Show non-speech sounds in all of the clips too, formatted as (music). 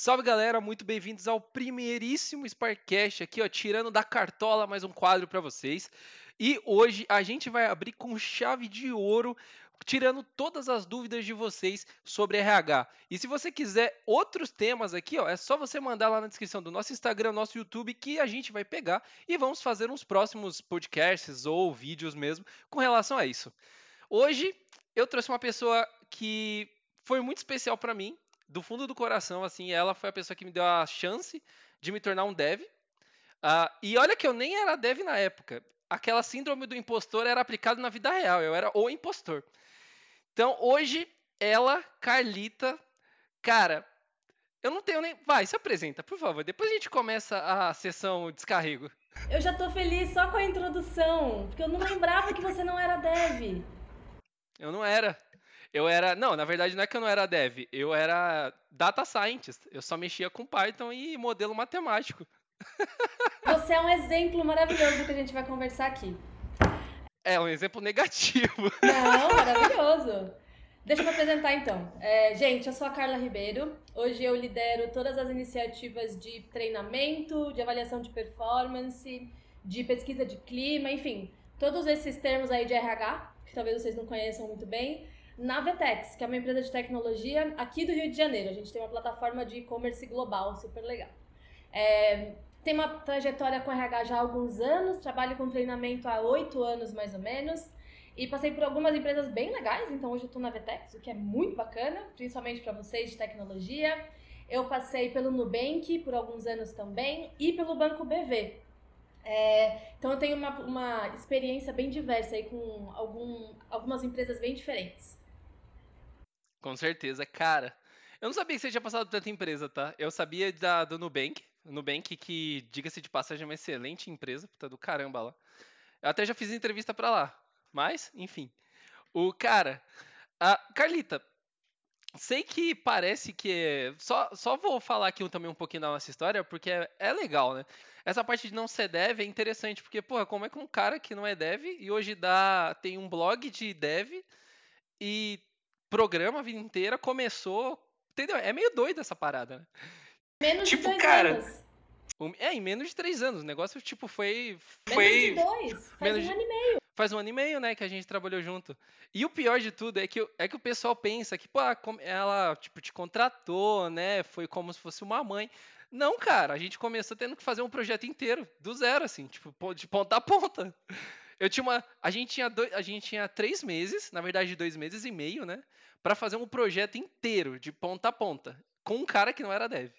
Salve galera, muito bem-vindos ao primeiríssimo Sparkcast aqui, ó, tirando da cartola mais um quadro para vocês. E hoje a gente vai abrir com chave de ouro, tirando todas as dúvidas de vocês sobre RH. E se você quiser outros temas aqui, ó, é só você mandar lá na descrição do nosso Instagram, nosso YouTube, que a gente vai pegar e vamos fazer uns próximos podcasts ou vídeos mesmo com relação a isso. Hoje eu trouxe uma pessoa que foi muito especial para mim, do fundo do coração, assim, ela foi a pessoa que me deu a chance de me tornar um dev. Uh, e olha que eu nem era dev na época. Aquela síndrome do impostor era aplicada na vida real. Eu era o impostor. Então, hoje, ela, Carlita, cara, eu não tenho nem. Vai, se apresenta, por favor. Depois a gente começa a sessão descarrego. Eu já tô feliz só com a introdução, porque eu não lembrava que você não era dev. Eu não era. Eu era. Não, na verdade não é que eu não era dev, eu era data scientist. Eu só mexia com Python e modelo matemático. Você é um exemplo maravilhoso do que a gente vai conversar aqui. É, um exemplo negativo. (laughs) Não, maravilhoso. Deixa eu me apresentar então. É, gente, eu sou a Carla Ribeiro. Hoje eu lidero todas as iniciativas de treinamento, de avaliação de performance, de pesquisa de clima, enfim, todos esses termos aí de RH, que talvez vocês não conheçam muito bem na Vetex, que é uma empresa de tecnologia aqui do Rio de Janeiro. A gente tem uma plataforma de e-commerce global super legal. É, tem uma trajetória com RH já há alguns anos, trabalho com treinamento há oito anos mais ou menos. E passei por algumas empresas bem legais, então hoje eu estou na Vetex, o que é muito bacana, principalmente para vocês de tecnologia. Eu passei pelo Nubank por alguns anos também e pelo Banco BV. É, então eu tenho uma, uma experiência bem diversa aí com algum, algumas empresas bem diferentes. Com certeza, cara. Eu não sabia que você tinha passado tanta empresa, tá? Eu sabia da, do Nubank. Nubank, que, diga-se de passagem, é uma excelente empresa, puta do caramba lá. Eu até já fiz entrevista para lá. Mas, enfim. O cara. A Carlita, sei que parece que. Só, só vou falar aqui também um pouquinho da nossa história, porque é, é legal, né? Essa parte de não ser dev é interessante, porque, porra, como é que um cara que não é dev e hoje dá, tem um blog de dev e programa a vida inteira, começou. Entendeu? É meio doido essa parada, né? Menos tipo, de dois cara, anos. É, em menos de três anos. O negócio, tipo, foi. foi... Menos de dois. Faz menos um ano e meio. Faz um ano e meio, né, que a gente trabalhou junto. E o pior de tudo é que, é que o pessoal pensa que, pô, ela, tipo, te contratou, né? Foi como se fosse uma mãe. Não, cara, a gente começou tendo que fazer um projeto inteiro, do zero, assim, tipo, de ponta a ponta. Eu tinha uma. A gente tinha, dois, a gente tinha três meses, na verdade, dois meses e meio, né? para fazer um projeto inteiro, de ponta a ponta, com um cara que não era dev.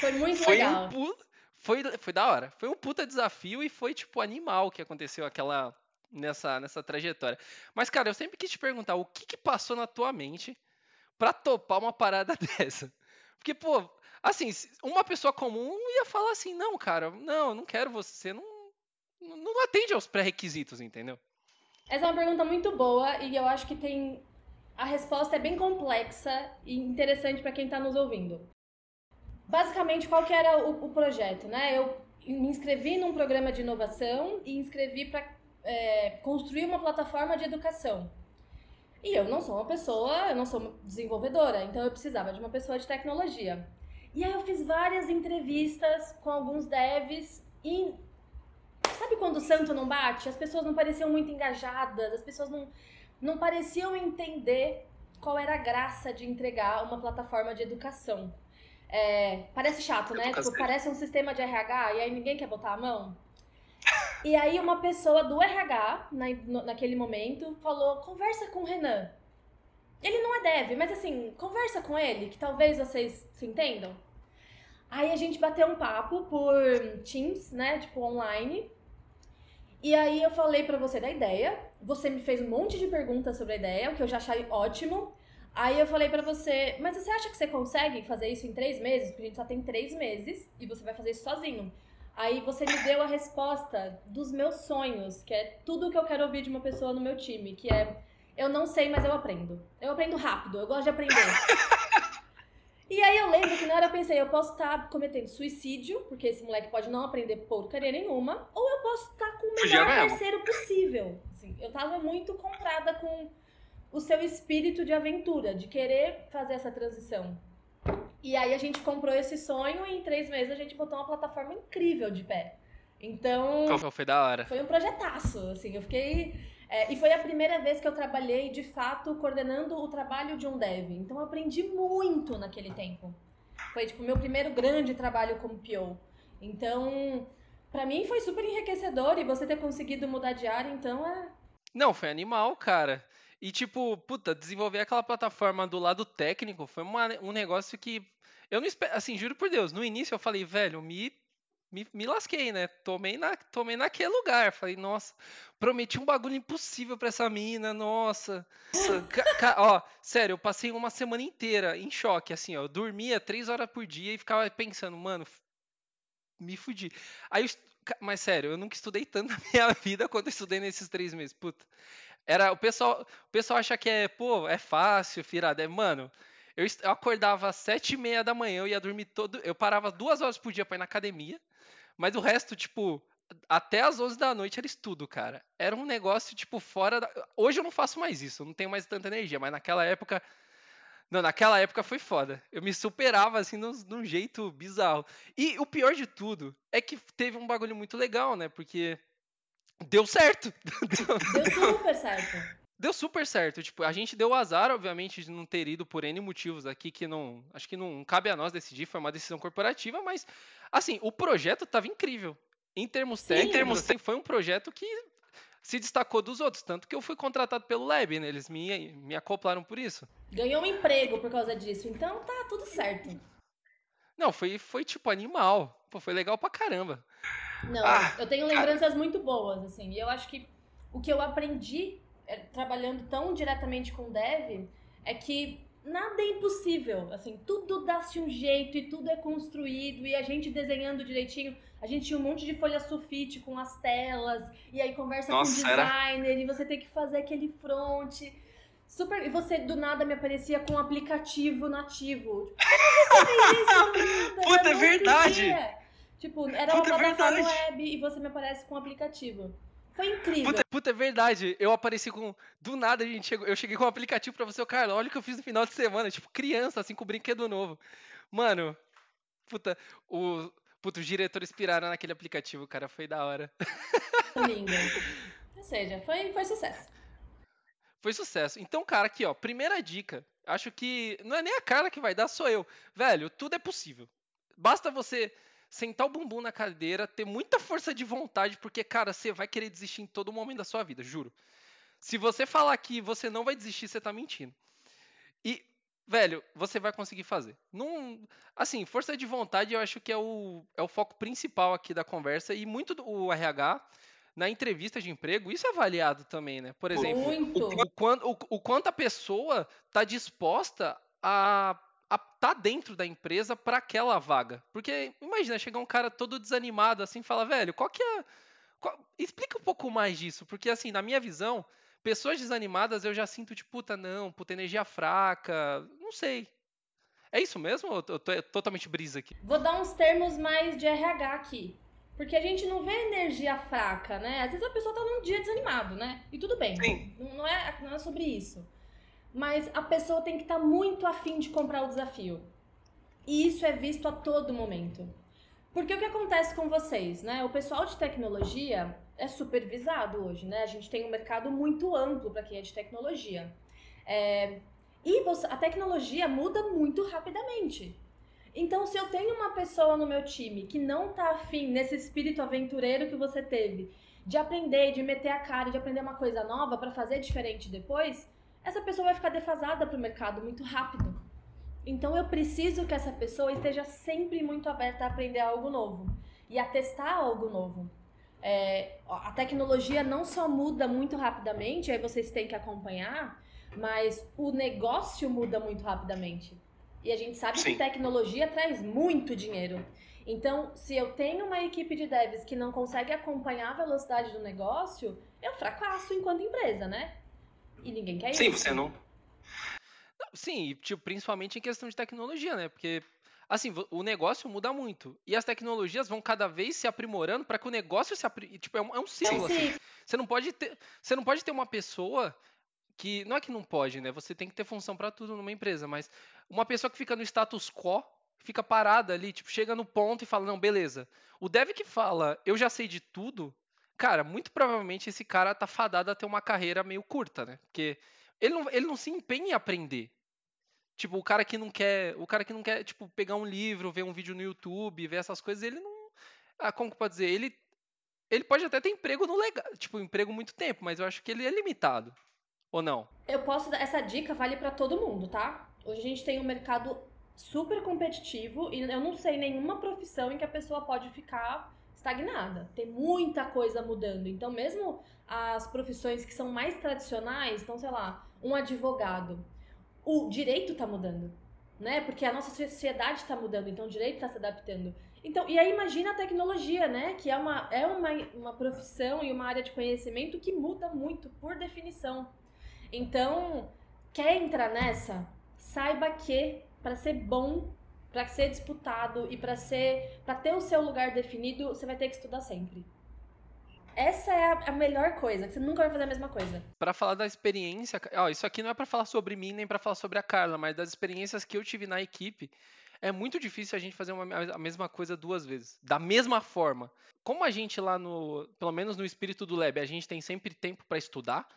Foi muito foi legal. Um foi, foi da hora. Foi um puta desafio e foi, tipo, animal que aconteceu aquela. Nessa, nessa trajetória. Mas, cara, eu sempre quis te perguntar o que, que passou na tua mente para topar uma parada (laughs) dessa. Porque, pô, assim, uma pessoa comum ia falar assim, não, cara, não, eu não quero você, não, não atende aos pré-requisitos, entendeu? Essa é uma pergunta muito boa e eu acho que tem a resposta é bem complexa e interessante para quem está nos ouvindo. Basicamente, qual que era o, o, projeto? Né? Eu me inscrevi num programa de inovação e inscrevi para é, construir uma plataforma de educação. E eu não sou uma pessoa, eu não sou desenvolvedora, então eu precisava de uma pessoa de tecnologia. E aí eu fiz várias entrevistas com alguns devs e sabe quando o santo não bate? As pessoas não pareciam muito engajadas, as pessoas não não pareciam entender qual era a graça de entregar uma plataforma de educação. É, parece chato, né? Tipo, parece um sistema de RH e aí ninguém quer botar a mão. E aí uma pessoa do RH, na, no, naquele momento, falou, conversa com o Renan. Ele não é dev, mas assim, conversa com ele, que talvez vocês se entendam. Aí a gente bateu um papo por Teams, né? Tipo, online. E aí eu falei para você da ideia, você me fez um monte de perguntas sobre a ideia, o que eu já achei ótimo. Aí eu falei para você, mas você acha que você consegue fazer isso em três meses? Porque a gente só tem três meses e você vai fazer isso sozinho. Aí você me deu a resposta dos meus sonhos, que é tudo que eu quero ouvir de uma pessoa no meu time, que é eu não sei, mas eu aprendo. Eu aprendo rápido, eu gosto de aprender. (laughs) E aí eu lembro que na hora eu pensei, eu posso estar tá cometendo suicídio, porque esse moleque pode não aprender porcaria nenhuma, ou eu posso estar tá com o melhor parceiro possível. Assim, eu tava muito comprada com o seu espírito de aventura, de querer fazer essa transição. E aí a gente comprou esse sonho e em três meses a gente botou uma plataforma incrível de pé. Então. Foi da hora. Foi um projetaço, assim. Eu fiquei. É, e foi a primeira vez que eu trabalhei, de fato, coordenando o trabalho de um dev. Então eu aprendi muito naquele tempo. Foi, tipo, meu primeiro grande trabalho como PO. Então, para mim foi super enriquecedor e você ter conseguido mudar de área, então é. Não, foi animal, cara. E, tipo, puta, desenvolver aquela plataforma do lado técnico foi uma, um negócio que. Eu não espero. Assim, juro por Deus, no início eu falei, velho, me me, me lasquei, né? Tomei, na, tomei naquele lugar. Falei, nossa, prometi um bagulho impossível pra essa mina, nossa. ó, sério, eu passei uma semana inteira em choque, assim, ó. Eu dormia três horas por dia e ficava pensando, mano, me fudi. Aí, eu, mas sério, eu nunca estudei tanto (laughs) na minha vida quanto eu estudei nesses três meses. Puta. Era, o pessoal, o pessoal acha que é, pô, é fácil, firada. É, mano, eu, eu acordava às sete e meia da manhã, eu ia dormir todo. Eu parava duas horas por dia pra ir na academia. Mas o resto, tipo, até as 11 da noite era estudo, cara. Era um negócio, tipo, fora da... Hoje eu não faço mais isso, eu não tenho mais tanta energia, mas naquela época. Não, naquela época foi foda. Eu me superava, assim, num, num jeito bizarro. E o pior de tudo é que teve um bagulho muito legal, né? Porque deu certo. (laughs) Deu super certo. Deu super certo. Tipo, a gente deu azar, obviamente, de não ter ido por N motivos aqui que não. Acho que não cabe a nós decidir, foi uma decisão corporativa, mas Assim, o projeto estava incrível. Em termos técnicos, termos, foi um projeto que se destacou dos outros, tanto que eu fui contratado pelo Lab, né? Eles me, me acoplaram por isso. Ganhou um emprego por causa disso, então tá tudo certo. Não, foi, foi tipo animal. Pô, foi legal pra caramba. Não, ah, eu tenho lembranças muito boas, assim, e eu acho que o que eu aprendi trabalhando tão diretamente com dev é que nada é impossível. Assim, tudo dá-se um jeito e tudo é construído e a gente desenhando direitinho. A gente tinha um monte de folha sulfite com as telas e aí conversa Nossa, com o designer era... e você tem que fazer aquele front. Super. E você do nada me aparecia com um aplicativo nativo. Como você fez isso? Puta, é verdade! Tipo, era Puta, uma é plataforma web e você me aparece com um aplicativo. Foi incrível. Puta, puta, é verdade. Eu apareci com. Do nada, a gente chegou. Eu cheguei com um aplicativo pra você, cara. Olha o que eu fiz no final de semana. Tipo, criança, assim, com brinquedo novo. Mano, puta, o. Puta, os diretores piraram naquele aplicativo, cara. Foi da hora. Lindo. Ou seja, foi, foi sucesso. Foi sucesso. Então, cara, aqui, ó. Primeira dica. Acho que não é nem a cara que vai dar, sou eu. Velho, tudo é possível. Basta você sentar o bumbum na cadeira, ter muita força de vontade, porque, cara, você vai querer desistir em todo momento da sua vida, juro. Se você falar que você não vai desistir, você tá mentindo. E, velho, você vai conseguir fazer. Não, assim, força de vontade eu acho que é o, é o foco principal aqui da conversa e muito do RH na entrevista de emprego, isso é avaliado também, né? Por exemplo, o, o, o, o, quanto a pessoa está disposta a tá dentro da empresa para aquela vaga. Porque imagina chegar um cara todo desanimado assim, fala, velho, qual que é qual... explica um pouco mais disso, porque assim, na minha visão, pessoas desanimadas eu já sinto tipo, puta, não, puta energia fraca, não sei. É isso mesmo ou eu tô totalmente brisa aqui? Vou dar uns termos mais de RH aqui. Porque a gente não vê energia fraca, né? Às vezes a pessoa tá num dia desanimado, né? E tudo bem. Sim. Não, é, não é sobre isso mas a pessoa tem que estar tá muito afim de comprar o desafio. E isso é visto a todo momento. Porque o que acontece com vocês, né? O pessoal de tecnologia é supervisado hoje, né? A gente tem um mercado muito amplo para quem é de tecnologia. É... E você, a tecnologia muda muito rapidamente. Então, se eu tenho uma pessoa no meu time que não tá afim nesse espírito aventureiro que você teve, de aprender, de meter a cara, de aprender uma coisa nova para fazer diferente depois, essa pessoa vai ficar defasada para o mercado muito rápido. Então eu preciso que essa pessoa esteja sempre muito aberta a aprender algo novo e a testar algo novo. É, a tecnologia não só muda muito rapidamente, aí vocês têm que acompanhar, mas o negócio muda muito rapidamente. E a gente sabe Sim. que tecnologia traz muito dinheiro. Então, se eu tenho uma equipe de devs que não consegue acompanhar a velocidade do negócio, eu fracasso enquanto empresa, né? E ninguém quer Sim, isso. Sim, você não. Sim, tipo, principalmente em questão de tecnologia, né? Porque assim, o negócio muda muito. E as tecnologias vão cada vez se aprimorando para que o negócio se aprimore. Tipo, é um, é um ciclo, assim. Você não pode ter. Você não pode ter uma pessoa que. Não é que não pode, né? Você tem que ter função para tudo numa empresa, mas uma pessoa que fica no status quo, fica parada ali, tipo, chega no ponto e fala, não, beleza. O dev que fala, eu já sei de tudo, cara, muito provavelmente esse cara tá fadado a ter uma carreira meio curta, né? Porque ele não, ele não se empenha em aprender. Tipo, o cara que não quer, o cara que não quer, tipo, pegar um livro, ver um vídeo no YouTube, ver essas coisas, ele não, ah, como que pode dizer, ele ele pode até ter emprego no legal, tipo, emprego muito tempo, mas eu acho que ele é limitado. Ou não? Eu posso dar essa dica vale para todo mundo, tá? Hoje a gente tem um mercado super competitivo e eu não sei nenhuma profissão em que a pessoa pode ficar estagnada. Tem muita coisa mudando. Então, mesmo as profissões que são mais tradicionais, então, sei lá, um advogado, o direito está mudando, né? Porque a nossa sociedade está mudando, então o direito está se adaptando. Então, e aí imagina a tecnologia, né? Que é uma, é uma, uma profissão e uma área de conhecimento que muda muito, por definição. Então, quer entrar nessa? Saiba que para ser bom, para ser disputado e para ser para ter o seu lugar definido, você vai ter que estudar sempre. Essa é a, melhor coisa, você nunca vai fazer a mesma coisa. Para falar da experiência, ó, isso aqui não é para falar sobre mim nem para falar sobre a Carla, mas das experiências que eu tive na equipe, é muito difícil a gente fazer uma, a mesma coisa duas vezes, da mesma forma. Como a gente lá no, pelo menos no espírito do Lab, a gente tem sempre tempo para estudar,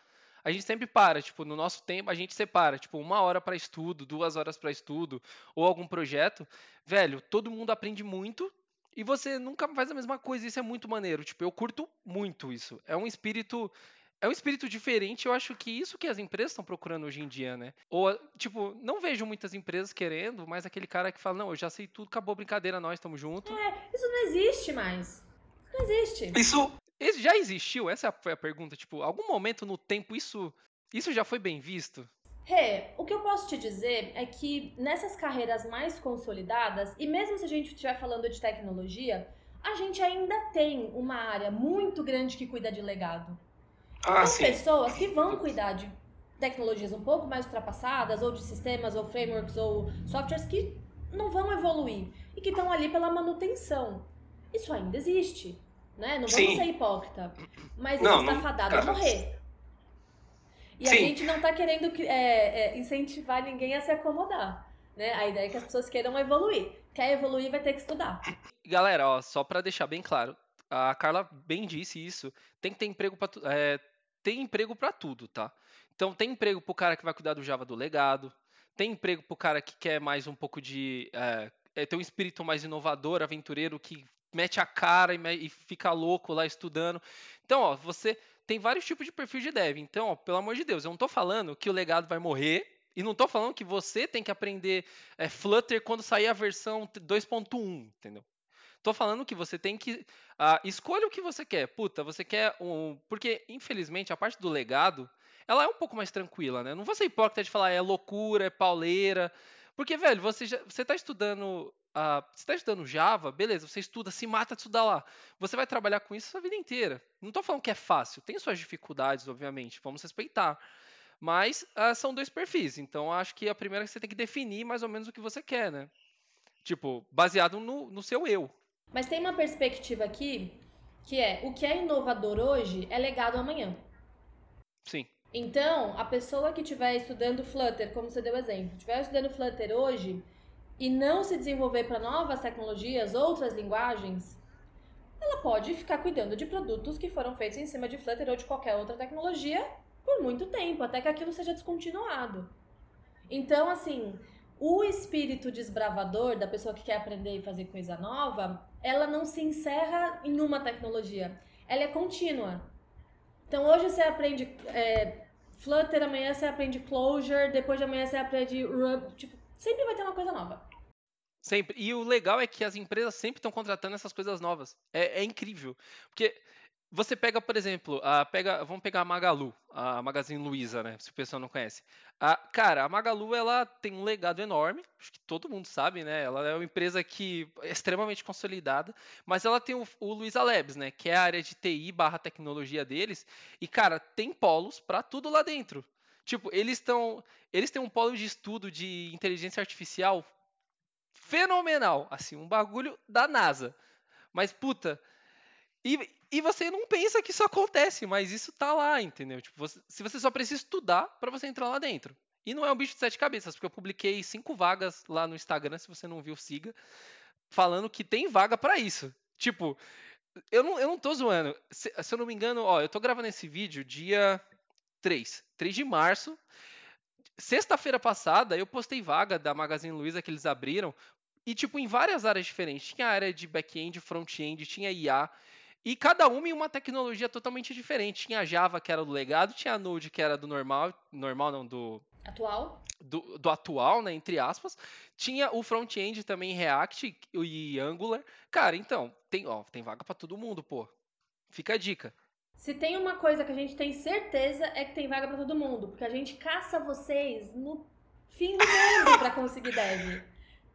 a gente sempre para, tipo, no nosso tempo a gente separa, tipo, uma hora para estudo, duas horas para estudo, ou algum projeto. Velho, todo mundo aprende muito e você nunca faz a mesma coisa, isso é muito maneiro. Tipo, eu curto muito isso. É um espírito é um espírito diferente, eu acho que isso que as empresas estão procurando hoje em dia, né? Ou, tipo, não vejo muitas empresas querendo, mas aquele cara que fala, não, eu já sei tudo, acabou a brincadeira, nós estamos juntos. É, isso não existe mais. Não existe. Isso, isso já existiu? Essa foi a pergunta. Tipo, algum momento no tempo isso, isso já foi bem visto? Rê, o que eu posso te dizer é que nessas carreiras mais consolidadas, e mesmo se a gente estiver falando de tecnologia, a gente ainda tem uma área muito grande que cuida de legado. Ah, São pessoas que vão cuidar de tecnologias um pouco mais ultrapassadas, ou de sistemas, ou frameworks, ou softwares que não vão evoluir e que estão ali pela manutenção. Isso ainda existe, né? Não vamos Sim. ser hipócrita. Mas não, está fadado a morrer. E Sim. a gente não está querendo é, é, incentivar ninguém a se acomodar. Né? A ideia é que as pessoas queiram evoluir. Quer evoluir, vai ter que estudar. Galera, ó, só para deixar bem claro, a Carla bem disse isso. Tem que ter emprego para é, tem emprego para tudo, tá? Então tem emprego para o cara que vai cuidar do Java do legado, tem emprego para o cara que quer mais um pouco de é, é, ter um espírito mais inovador, aventureiro, que mete a cara e, e, fica louco lá estudando. Então, ó, você tem vários tipos de perfil de dev. Então, ó, pelo amor de Deus, eu não estou falando que o legado vai morrer e não estou falando que você tem que aprender é, Flutter quando sair a versão 2.1, entendeu? Tô falando que você tem que. Uh, escolha o que você quer. Puta, você quer um. Porque, infelizmente, a parte do legado, ela é um pouco mais tranquila, né? Não vou ser hipócrita de falar é loucura, é pauleira. Porque, velho, você, já, você tá estudando. Uh, você está estudando Java, beleza, você estuda, se mata de estudar lá. Você vai trabalhar com isso a sua vida inteira. Não estou falando que é fácil, tem suas dificuldades, obviamente, vamos respeitar. Mas uh, são dois perfis, então acho que a primeira é que você tem que definir mais ou menos o que você quer, né? Tipo, baseado no, no seu eu. Mas tem uma perspectiva aqui que é o que é inovador hoje é legado amanhã. Sim. Então, a pessoa que estiver estudando Flutter, como você deu exemplo, estiver estudando Flutter hoje e não se desenvolver para novas tecnologias, outras linguagens, ela pode ficar cuidando de produtos que foram feitos em cima de Flutter ou de qualquer outra tecnologia por muito tempo, até que aquilo seja descontinuado. Então, assim, o espírito desbravador da pessoa que quer aprender e fazer coisa nova, ela não se encerra em uma tecnologia, ela é contínua. Então hoje você aprende é, Flutter, amanhã você aprende Clojure, depois de amanhã você aprende Ruby, tipo, sempre vai ter uma coisa nova. Sempre. E o legal é que as empresas sempre estão contratando essas coisas novas. É, é incrível. Porque você pega, por exemplo, a, pega, vamos pegar a Magalu, a Magazine Luiza, né? Se o pessoal não conhece. A, cara, a Magalu ela tem um legado enorme, acho que todo mundo sabe, né? Ela é uma empresa que é extremamente consolidada, mas ela tem o, o Luiza Labs, né? Que é a área de TI barra tecnologia deles. E, cara, tem polos para tudo lá dentro. Tipo, eles estão. Eles têm um polo de estudo de inteligência artificial fenomenal. Assim, um bagulho da NASA. Mas, puta. E, e você não pensa que isso acontece, mas isso tá lá, entendeu? Tipo, você, se você só precisa estudar para você entrar lá dentro. E não é um bicho de sete cabeças, porque eu publiquei cinco vagas lá no Instagram, se você não viu, siga, falando que tem vaga para isso. Tipo, eu não, eu não tô zoando. Se, se, eu não me engano, ó, eu tô gravando esse vídeo dia 3, 3 de março. Sexta-feira passada, eu postei vaga da Magazine Luiza que eles abriram. E, tipo, em várias áreas diferentes. Tinha área de back-end, front-end, tinha IA. E cada uma em uma tecnologia totalmente diferente. Tinha a Java, que era do legado, tinha a Node, que era do normal. Normal não, do Atual? Do, do, atual, né, entre aspas. Tinha o front-end também React e Angular. Cara, então, tem, ó, tem vaga para todo mundo, pô. Fica a dica. Se tem uma coisa que a gente tem certeza é que tem vaga para todo mundo, porque a gente caça vocês no fim do mundo para conseguir dev.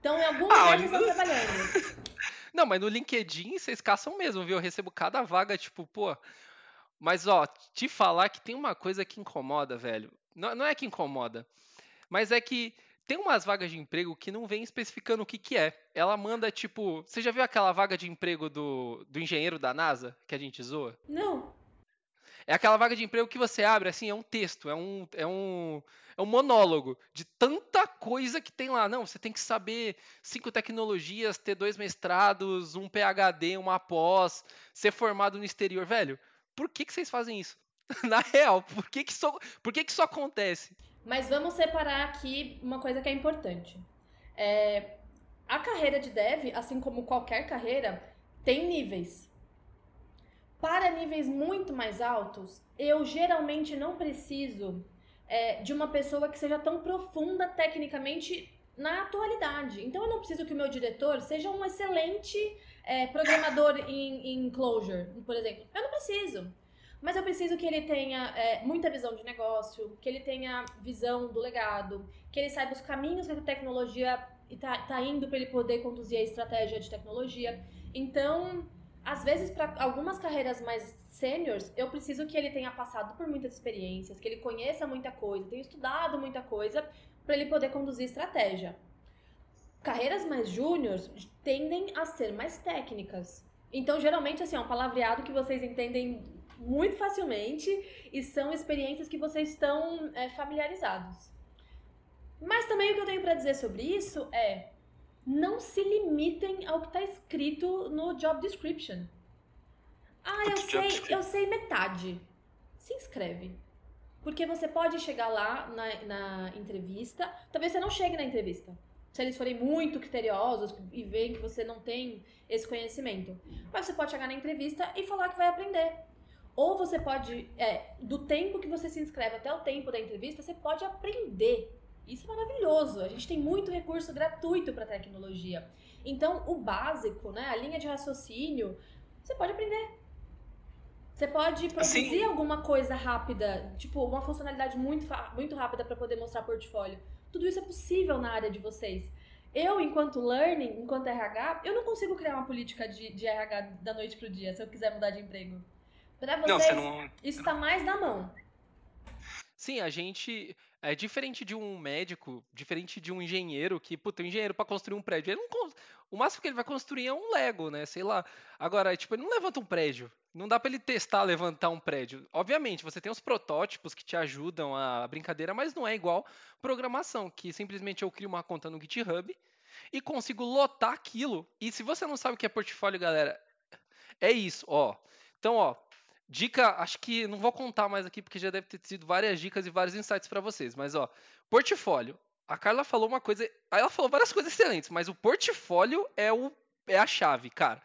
Então, em algum ah, lugar vocês estão trabalhando. (laughs) Não, mas no LinkedIn vocês caçam mesmo, viu? Eu recebo cada vaga, tipo, pô. Mas, ó, te falar que tem uma coisa que incomoda, velho. Não, não é que incomoda, mas é que tem umas vagas de emprego que não vem especificando o que, que é. Ela manda, tipo. Você já viu aquela vaga de emprego do, do engenheiro da NASA que a gente zoa? Não. É aquela vaga de emprego que você abre, assim, é um texto, é um, é um, é um monólogo de tanta coisa que tem lá. Não, você tem que saber cinco tecnologias, ter dois mestrados, um PhD, uma pós, ser formado no exterior. Velho, por que, que vocês fazem isso? (laughs) Na real, por que que, isso, por que que isso acontece? Mas vamos separar aqui uma coisa que é importante. É, a carreira de dev, assim como qualquer carreira, tem níveis. Para níveis muito mais altos, eu geralmente não preciso é, de uma pessoa que seja tão profunda tecnicamente na atualidade. Então eu não preciso que o meu diretor seja um excelente é, programador em, em por exemplo. Eu não preciso. Mas eu preciso que ele tenha é, muita visão de negócio, que ele tenha visão do legado, que ele saiba os caminhos que a tecnologia está tá indo para ele poder conduzir a estratégia de tecnologia. Então, às vezes, para algumas carreiras mais sêniores, eu preciso que ele tenha passado por muitas experiências, que ele conheça muita coisa, tenha estudado muita coisa, para ele poder conduzir estratégia. Carreiras mais júniores tendem a ser mais técnicas. Então, geralmente, assim, é um palavreado que vocês entendem muito facilmente e são experiências que vocês estão é, familiarizados. Mas também o que eu tenho para dizer sobre isso é não se limitem ao que está escrito no job description. Ah, eu sei, eu sei metade. Se inscreve. Porque você pode chegar lá na, na entrevista, talvez você não chegue na entrevista. Se eles forem muito criteriosos e veem que você não tem esse conhecimento. Mas você pode chegar na entrevista e falar que vai aprender. Ou você pode, é, do tempo que você se inscreve até o tempo da entrevista, você pode aprender. Isso é maravilhoso. A gente tem muito recurso gratuito para tecnologia. Então, o básico, né, a linha de raciocínio, você pode aprender. Você pode produzir Sim. alguma coisa rápida, tipo uma funcionalidade muito, muito rápida para poder mostrar portfólio. Tudo isso é possível na área de vocês. Eu, enquanto learning, enquanto RH, eu não consigo criar uma política de, de RH da noite pro dia, se eu quiser mudar de emprego. Pra vocês, não, você não... isso tá mais na mão. Sim, a gente. É diferente de um médico, diferente de um engenheiro, que, puta, um engenheiro para construir um prédio, ele não, o máximo que ele vai construir é um Lego, né? Sei lá. Agora, tipo, ele não levanta um prédio. Não dá para ele testar levantar um prédio. Obviamente, você tem os protótipos que te ajudam a brincadeira, mas não é igual programação, que simplesmente eu crio uma conta no GitHub e consigo lotar aquilo. E se você não sabe o que é portfólio, galera, é isso, ó. Então, ó, Dica, acho que não vou contar mais aqui porque já deve ter sido várias dicas e vários insights para vocês, mas ó, portfólio. A Carla falou uma coisa, ela falou várias coisas excelentes, mas o portfólio é o é a chave, cara.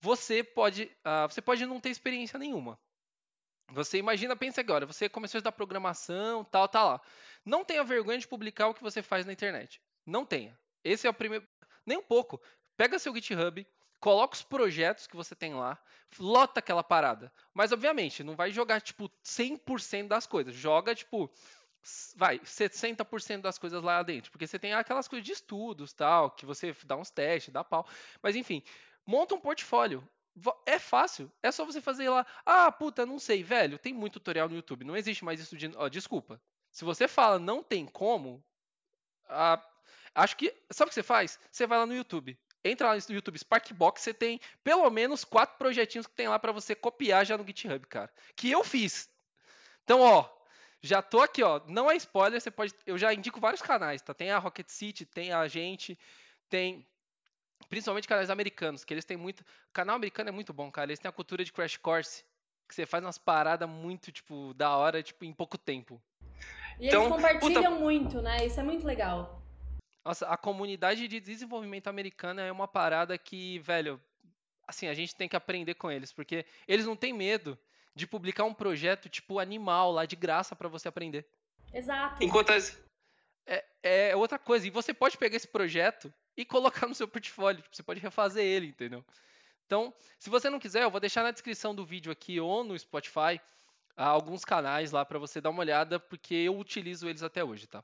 Você pode, uh, você pode não ter experiência nenhuma. Você imagina, pensa agora, você começou a estudar programação, tal, tá lá. Não tenha vergonha de publicar o que você faz na internet. Não tenha. Esse é o primeiro, nem um pouco. Pega seu GitHub, coloca os projetos que você tem lá, lota aquela parada. Mas, obviamente, não vai jogar, tipo, 100% das coisas. Joga, tipo, vai, 60% das coisas lá dentro. Porque você tem aquelas coisas de estudos, tal, que você dá uns testes, dá pau. Mas, enfim, monta um portfólio. É fácil, é só você fazer lá. Ah, puta, não sei, velho. Tem muito tutorial no YouTube. Não existe mais isso de. Ó, desculpa. Se você fala não tem como, ah, acho que. Sabe o que você faz? Você vai lá no YouTube entra lá no YouTube Sparkbox, você tem pelo menos quatro projetinhos que tem lá para você copiar já no GitHub, cara. Que eu fiz. Então, ó, Já tô aqui, ó. Não é spoiler, você pode. Eu já indico vários canais, tá? Tem a Rocket City, tem a gente, tem. Principalmente canais americanos, que eles têm muito. O canal americano é muito bom, cara. Eles têm a cultura de Crash Course, que você faz umas paradas muito, tipo, da hora, tipo, em pouco tempo. E então, eles compartilham puta... muito, né? Isso é muito legal. Nossa, a comunidade de desenvolvimento americana é uma parada que, velho, assim, a gente tem que aprender com eles, porque eles não têm medo de publicar um projeto tipo animal lá de graça para você aprender. Exato. Enquanto as... é, é outra coisa. E você pode pegar esse projeto e (laughs) colocar no seu portfólio. Tipo, você pode refazer ele, entendeu? Então, se você não quiser, eu vou deixar na descrição do vídeo aqui ou no Spotify alguns canais lá para você dar uma olhada, porque eu utilizo eles até hoje, tá?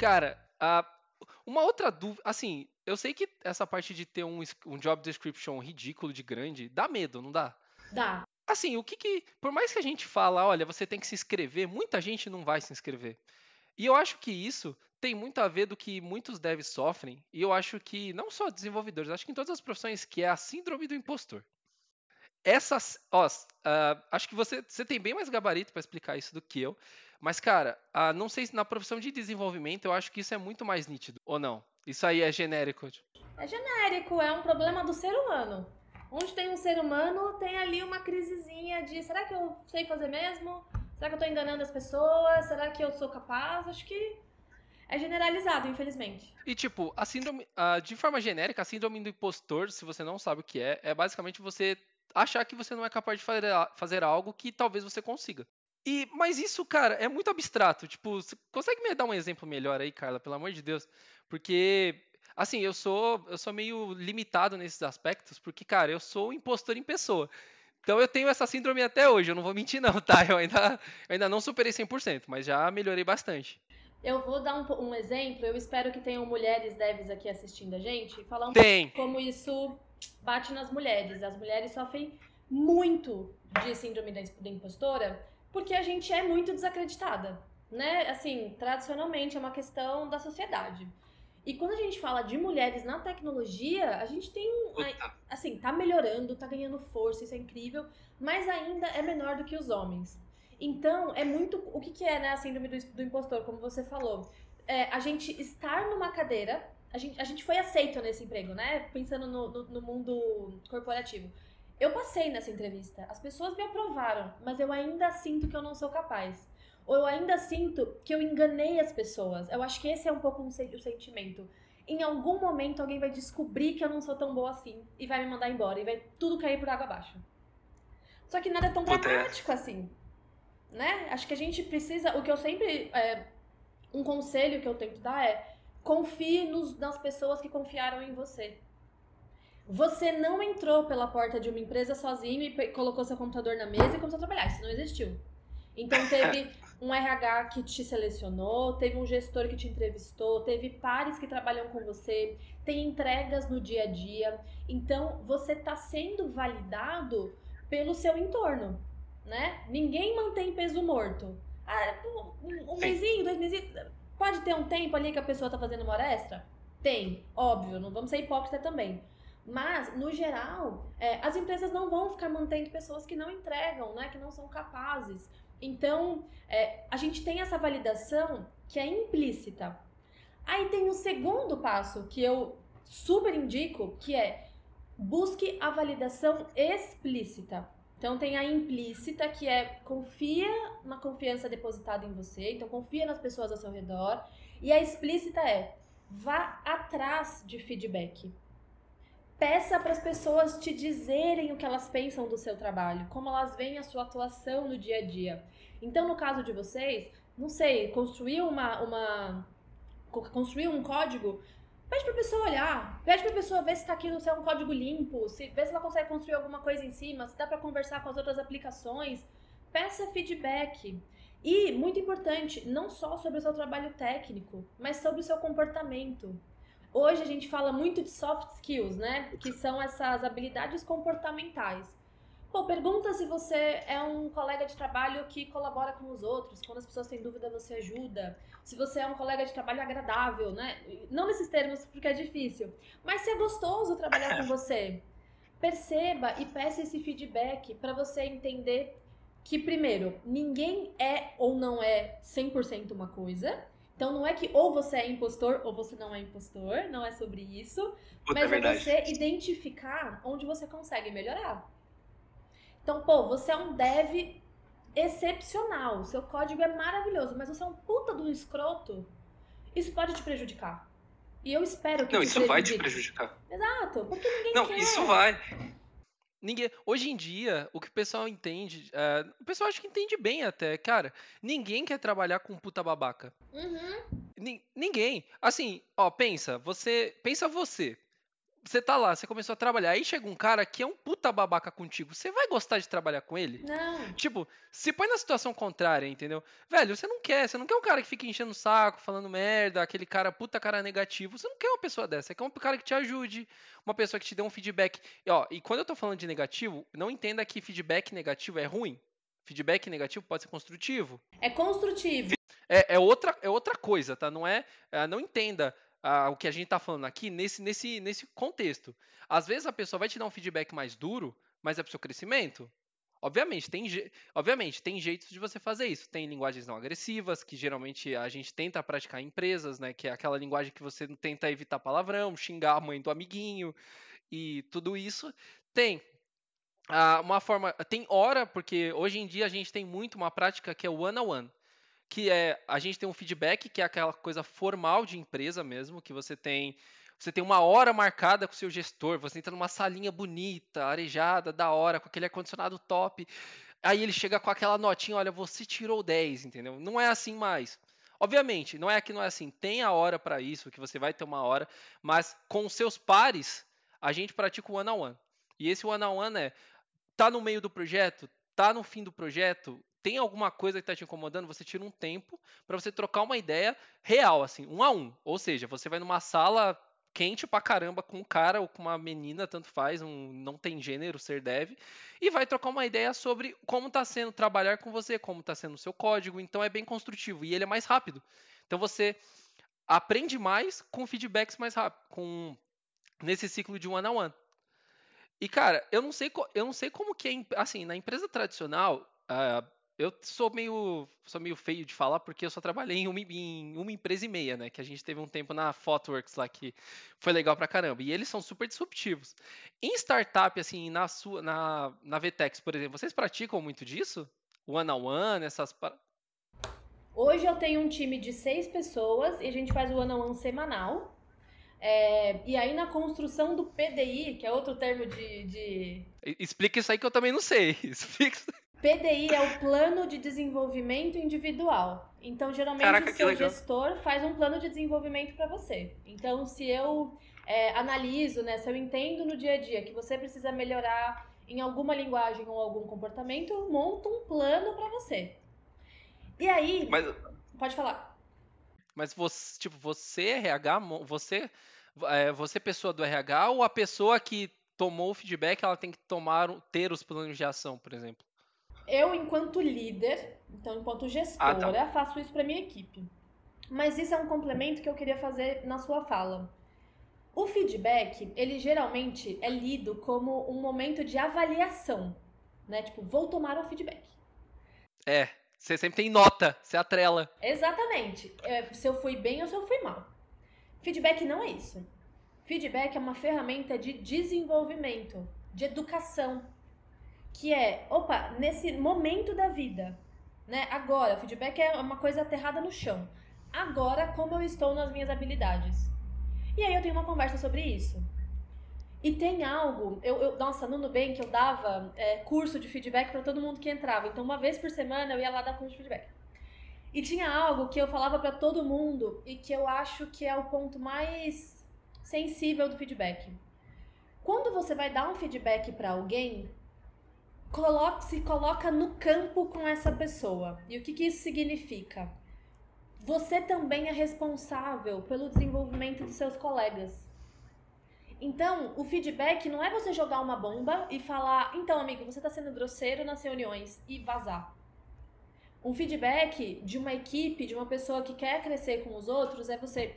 Cara, uma outra dúvida, assim, eu sei que essa parte de ter um, um job description ridículo de grande dá medo, não dá? Dá. Assim, o que que. Por mais que a gente fala, olha, você tem que se inscrever, muita gente não vai se inscrever. E eu acho que isso tem muito a ver do que muitos devs sofrem. E eu acho que, não só desenvolvedores, acho que em todas as profissões, que é a síndrome do impostor. Essas. Ó, uh, acho que você, você tem bem mais gabarito para explicar isso do que eu. Mas, cara, uh, não sei se na profissão de desenvolvimento eu acho que isso é muito mais nítido, ou não? Isso aí é genérico. É genérico, é um problema do ser humano. Onde tem um ser humano, tem ali uma crisezinha de será que eu sei fazer mesmo? Será que eu tô enganando as pessoas? Será que eu sou capaz? Acho que é generalizado, infelizmente. E tipo, a síndrome, uh, de forma genérica, a síndrome do impostor, se você não sabe o que é, é basicamente você achar que você não é capaz de fazer algo que talvez você consiga. E, mas isso, cara, é muito abstrato. Tipo, você consegue me dar um exemplo melhor aí, Carla, pelo amor de Deus? Porque, assim, eu sou, eu sou meio limitado nesses aspectos, porque, cara, eu sou um impostor em pessoa. Então eu tenho essa síndrome até hoje, eu não vou mentir não, tá? Eu ainda, eu ainda não superei 100%, mas já melhorei bastante. Eu vou dar um, um exemplo, eu espero que tenham mulheres devs aqui assistindo a gente, falar um Tem. pouco como isso bate nas mulheres. As mulheres sofrem muito de síndrome da impostora, porque a gente é muito desacreditada, né? Assim, tradicionalmente é uma questão da sociedade. E quando a gente fala de mulheres na tecnologia, a gente tem assim, tá melhorando, tá ganhando força, isso é incrível, mas ainda é menor do que os homens. Então, é muito. O que, que é, né, a síndrome do, do impostor, como você falou? É, a gente estar numa cadeira. A gente, a gente foi aceito nesse emprego, né? Pensando no, no, no mundo corporativo. Eu passei nessa entrevista, as pessoas me aprovaram, mas eu ainda sinto que eu não sou capaz. Ou eu ainda sinto que eu enganei as pessoas. Eu acho que esse é um pouco o sentimento. Em algum momento alguém vai descobrir que eu não sou tão boa assim e vai me mandar embora e vai tudo cair por água abaixo. Só que nada é tão dramático assim, né? Acho que a gente precisa. O que eu sempre. É, um conselho que eu tento dar é confie nos, nas pessoas que confiaram em você. Você não entrou pela porta de uma empresa sozinho e colocou seu computador na mesa e começou a trabalhar. Isso não existiu. Então teve (laughs) um RH que te selecionou, teve um gestor que te entrevistou, teve pares que trabalham com você, tem entregas no dia a dia. Então você está sendo validado pelo seu entorno, né? Ninguém mantém peso morto. Ah, um, um mêsinho, dois meses. Pode ter um tempo ali que a pessoa está fazendo uma hora extra? Tem, óbvio, não vamos ser hipócrita também. Mas, no geral, é, as empresas não vão ficar mantendo pessoas que não entregam, né, que não são capazes. Então, é, a gente tem essa validação que é implícita. Aí tem o segundo passo que eu super indico, que é busque a validação explícita. Então tem a implícita, que é confia na confiança depositada em você, então confia nas pessoas ao seu redor. E a explícita é vá atrás de feedback. Peça para as pessoas te dizerem o que elas pensam do seu trabalho, como elas veem a sua atuação no dia a dia. Então, no caso de vocês, não sei, construir uma, uma construir um código, pede para a pessoa olhar, pede para a pessoa ver se está aquilo se é um código limpo, se ver se ela consegue construir alguma coisa em cima, se dá para conversar com as outras aplicações. Peça feedback. E, muito importante, não só sobre o seu trabalho técnico, mas sobre o seu comportamento. Hoje a gente fala muito de soft skills, né? Que são essas habilidades comportamentais. Pô, pergunta se você é um colega de trabalho que colabora com os outros, quando as pessoas têm dúvida você ajuda. Se você é um colega de trabalho agradável, né? Não nesses termos porque é difícil, mas se é gostoso trabalhar com você. perceba e peça esse feedback para você entender que, primeiro, ninguém é ou não é 100% uma coisa. Então, não é que ou você é impostor ou você não é impostor, não é sobre isso. Puta, mas é, é você identificar onde você consegue melhorar. Então, pô, você é um dev excepcional, seu código é maravilhoso, mas você é um puta do escroto. Isso pode te prejudicar. E eu espero que Não, isso vai te prejudicar. Exato, porque ninguém Não, quer. isso vai. Ninguém, hoje em dia, o que o pessoal entende, uh, o pessoal acho que entende bem até, cara. Ninguém quer trabalhar com puta babaca. Uhum. ninguém. Assim, ó, pensa, você, pensa você você tá lá, você começou a trabalhar, aí chega um cara que é um puta babaca contigo, você vai gostar de trabalhar com ele? Não. Tipo, se põe na situação contrária, entendeu? Velho, você não quer, você não quer um cara que fica enchendo o saco, falando merda, aquele cara puta cara negativo, você não quer uma pessoa dessa, você quer um cara que te ajude, uma pessoa que te dê um feedback. E, ó, e quando eu tô falando de negativo, não entenda que feedback negativo é ruim. Feedback negativo pode ser construtivo. É construtivo. É, é, outra, é outra coisa, tá? Não é. é não entenda o que a gente está falando aqui nesse, nesse, nesse contexto. Às vezes a pessoa vai te dar um feedback mais duro, mas é para o seu crescimento. Obviamente tem, obviamente, tem jeitos de você fazer isso. Tem linguagens não agressivas, que geralmente a gente tenta praticar em empresas, né? Que é aquela linguagem que você tenta evitar palavrão, xingar a mãe do amiguinho e tudo isso. Tem uma forma. Tem hora, porque hoje em dia a gente tem muito uma prática que é o one-on-one. Que é a gente tem um feedback, que é aquela coisa formal de empresa mesmo, que você tem você tem uma hora marcada com o seu gestor, você entra numa salinha bonita, arejada, da hora, com aquele ar-condicionado top. Aí ele chega com aquela notinha, olha, você tirou 10, entendeu? Não é assim mais. Obviamente, não é que não é assim, tem a hora para isso, que você vai ter uma hora, mas com seus pares, a gente pratica o one on one. E esse one on one é tá no meio do projeto, tá no fim do projeto, tem alguma coisa que está te incomodando, você tira um tempo para você trocar uma ideia real, assim, um a um. Ou seja, você vai numa sala quente pra caramba com um cara ou com uma menina, tanto faz, um, não tem gênero ser dev, e vai trocar uma ideia sobre como está sendo trabalhar com você, como está sendo o seu código, então é bem construtivo e ele é mais rápido. Então você aprende mais com feedbacks mais rápido, com nesse ciclo de one on one. E cara, eu não sei, eu não sei como que é, assim, na empresa tradicional, uh, eu sou meio, sou meio feio de falar porque eu só trabalhei em uma, em uma, empresa e meia, né? Que a gente teve um tempo na Photoworks lá que foi legal pra caramba. E eles são super disruptivos. Em startup, assim, na sua, na, na VTEX, por exemplo, vocês praticam muito disso? One on one, essas. Hoje eu tenho um time de seis pessoas e a gente faz o one on one semanal. É, e aí na construção do PDI, que é outro termo de, de... Explica isso aí que eu também não sei. (laughs) Explica. PDI é o plano de desenvolvimento individual. Então, geralmente, Caraca, o seu gestor faz um plano de desenvolvimento para você. Então, se eu é, analiso, né, se eu entendo no dia a dia que você precisa melhorar em alguma linguagem ou algum comportamento, eu monto um plano para você. E aí, Mas... pode falar. Mas você, tipo, você RH, você, é, você pessoa do RH ou a pessoa que tomou o feedback, ela tem que tomar ter os planos de ação, por exemplo? Eu, enquanto líder, então enquanto gestora, ah, tá. faço isso para minha equipe. Mas isso é um complemento que eu queria fazer na sua fala. O feedback, ele geralmente é lido como um momento de avaliação, né? Tipo, vou tomar o feedback. É, você sempre tem nota, você atrela. Exatamente. É, se eu fui bem ou se eu fui mal. Feedback não é isso. Feedback é uma ferramenta de desenvolvimento, de educação, que é, opa, nesse momento da vida, né? Agora, feedback é uma coisa aterrada no chão. Agora, como eu estou nas minhas habilidades? E aí eu tenho uma conversa sobre isso. E tem algo, eu, eu nossa, no Nubank eu dava é, curso de feedback para todo mundo que entrava. Então, uma vez por semana eu ia lá dar curso de feedback. E tinha algo que eu falava para todo mundo e que eu acho que é o ponto mais sensível do feedback. Quando você vai dar um feedback para alguém, coloca, se coloca no campo com essa pessoa. E o que, que isso significa? Você também é responsável pelo desenvolvimento dos seus colegas. Então, o feedback não é você jogar uma bomba e falar, então, amigo, você está sendo grosseiro nas reuniões e vazar. Um feedback de uma equipe, de uma pessoa que quer crescer com os outros, é você,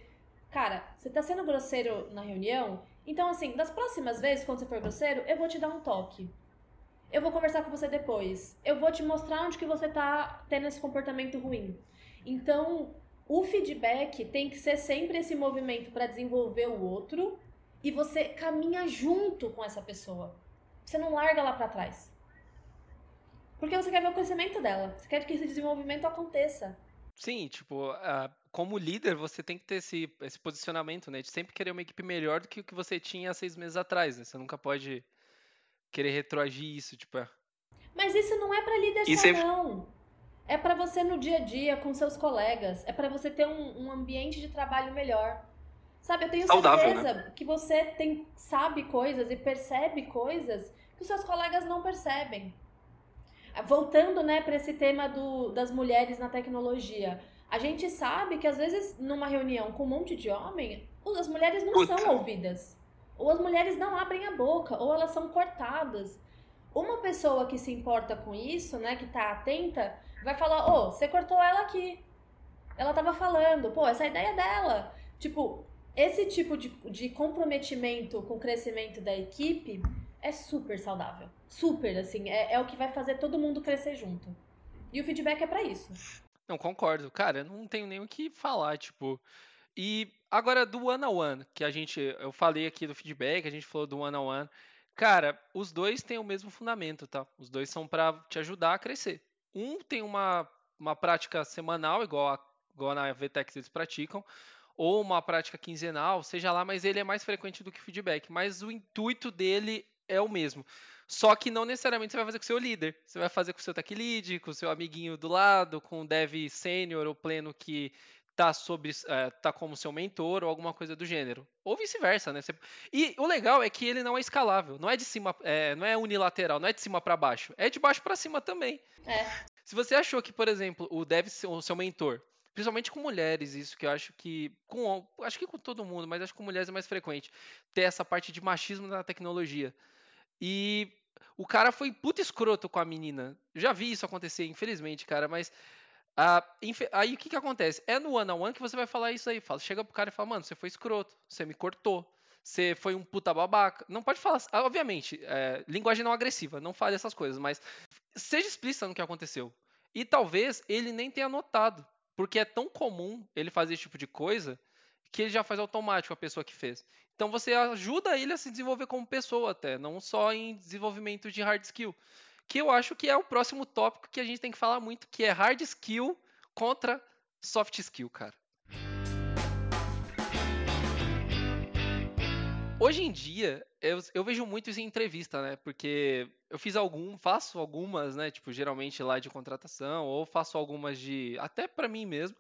cara, você está sendo grosseiro na reunião Então, assim, das próximas vezes, quando você for grosseiro, eu vou te dar um toque. Eu vou conversar com você depois. Eu vou te mostrar onde que você tá tendo esse comportamento ruim. Então, o feedback tem que ser sempre esse movimento para desenvolver o outro e você caminha junto com essa pessoa. Você não larga lá para trás. Porque você quer ver o crescimento dela. Você quer que esse desenvolvimento aconteça. Sim, tipo, uh, como líder, você tem que ter esse, esse posicionamento, né? De sempre querer uma equipe melhor do que o que você tinha há seis meses atrás, né? Você nunca pode querer retroagir isso, tipo. É. Mas isso não é para líder só, sempre... não. É para você no dia a dia, com seus colegas. É para você ter um, um, ambiente de trabalho melhor. Sabe, eu tenho Saudável, certeza né? que você tem, sabe coisas e percebe coisas que os seus colegas não percebem. Voltando, né, para esse tema do, das mulheres na tecnologia. A gente sabe que às vezes numa reunião com um monte de homem, as mulheres não Puta. são ouvidas. Ou as mulheres não abrem a boca, ou elas são cortadas. Uma pessoa que se importa com isso, né, que tá atenta, vai falar: "Ô, oh, você cortou ela aqui. Ela tava falando, pô, essa é a ideia dela". Tipo, esse tipo de, de comprometimento com o crescimento da equipe é super saudável. Super, assim, é, é o que vai fazer todo mundo crescer junto. E o feedback é para isso. Não, concordo. Cara, eu não tenho nem o que falar, tipo. E agora do one on one, que a gente. Eu falei aqui do feedback, a gente falou do one on one. Cara, os dois têm o mesmo fundamento, tá? Os dois são para te ajudar a crescer. Um tem uma, uma prática semanal, igual, a, igual na VTEX eles praticam, ou uma prática quinzenal, seja lá, mas ele é mais frequente do que feedback. Mas o intuito dele é o mesmo. Só que não necessariamente você vai fazer com o seu líder. Você vai fazer com o seu tech lead, com o seu amiguinho do lado, com o dev sênior ou pleno que tá sobre é, tá como seu mentor ou alguma coisa do gênero. Ou vice-versa né? Você... e o legal é que ele não é escalável não é de cima é, não é unilateral não é de cima para baixo é de baixo para cima também. É. se você achou que por exemplo o dev o seu mentor principalmente com mulheres isso que eu acho que com acho que com todo mundo mas acho que com mulheres é mais frequente ter essa parte de machismo na tecnologia. E o cara foi puta escroto com a menina. Eu já vi isso acontecer infelizmente cara mas ah, aí o que, que acontece? É no one on one que você vai falar isso aí. Fala, chega pro cara e fala, mano, você foi escroto, você me cortou, você foi um puta babaca. Não pode falar, obviamente, é, linguagem não agressiva, não fale essas coisas, mas seja explícito no que aconteceu. E talvez ele nem tenha notado, porque é tão comum ele fazer esse tipo de coisa que ele já faz automático a pessoa que fez. Então você ajuda ele a se desenvolver como pessoa até, não só em desenvolvimento de hard skill que eu acho que é o próximo tópico que a gente tem que falar muito, que é hard skill contra soft skill, cara. Hoje em dia, eu, eu, vejo muito isso em entrevista, né? Porque eu fiz algum, faço algumas, né? Tipo, geralmente lá de contratação, ou faço algumas de. até para mim mesmo.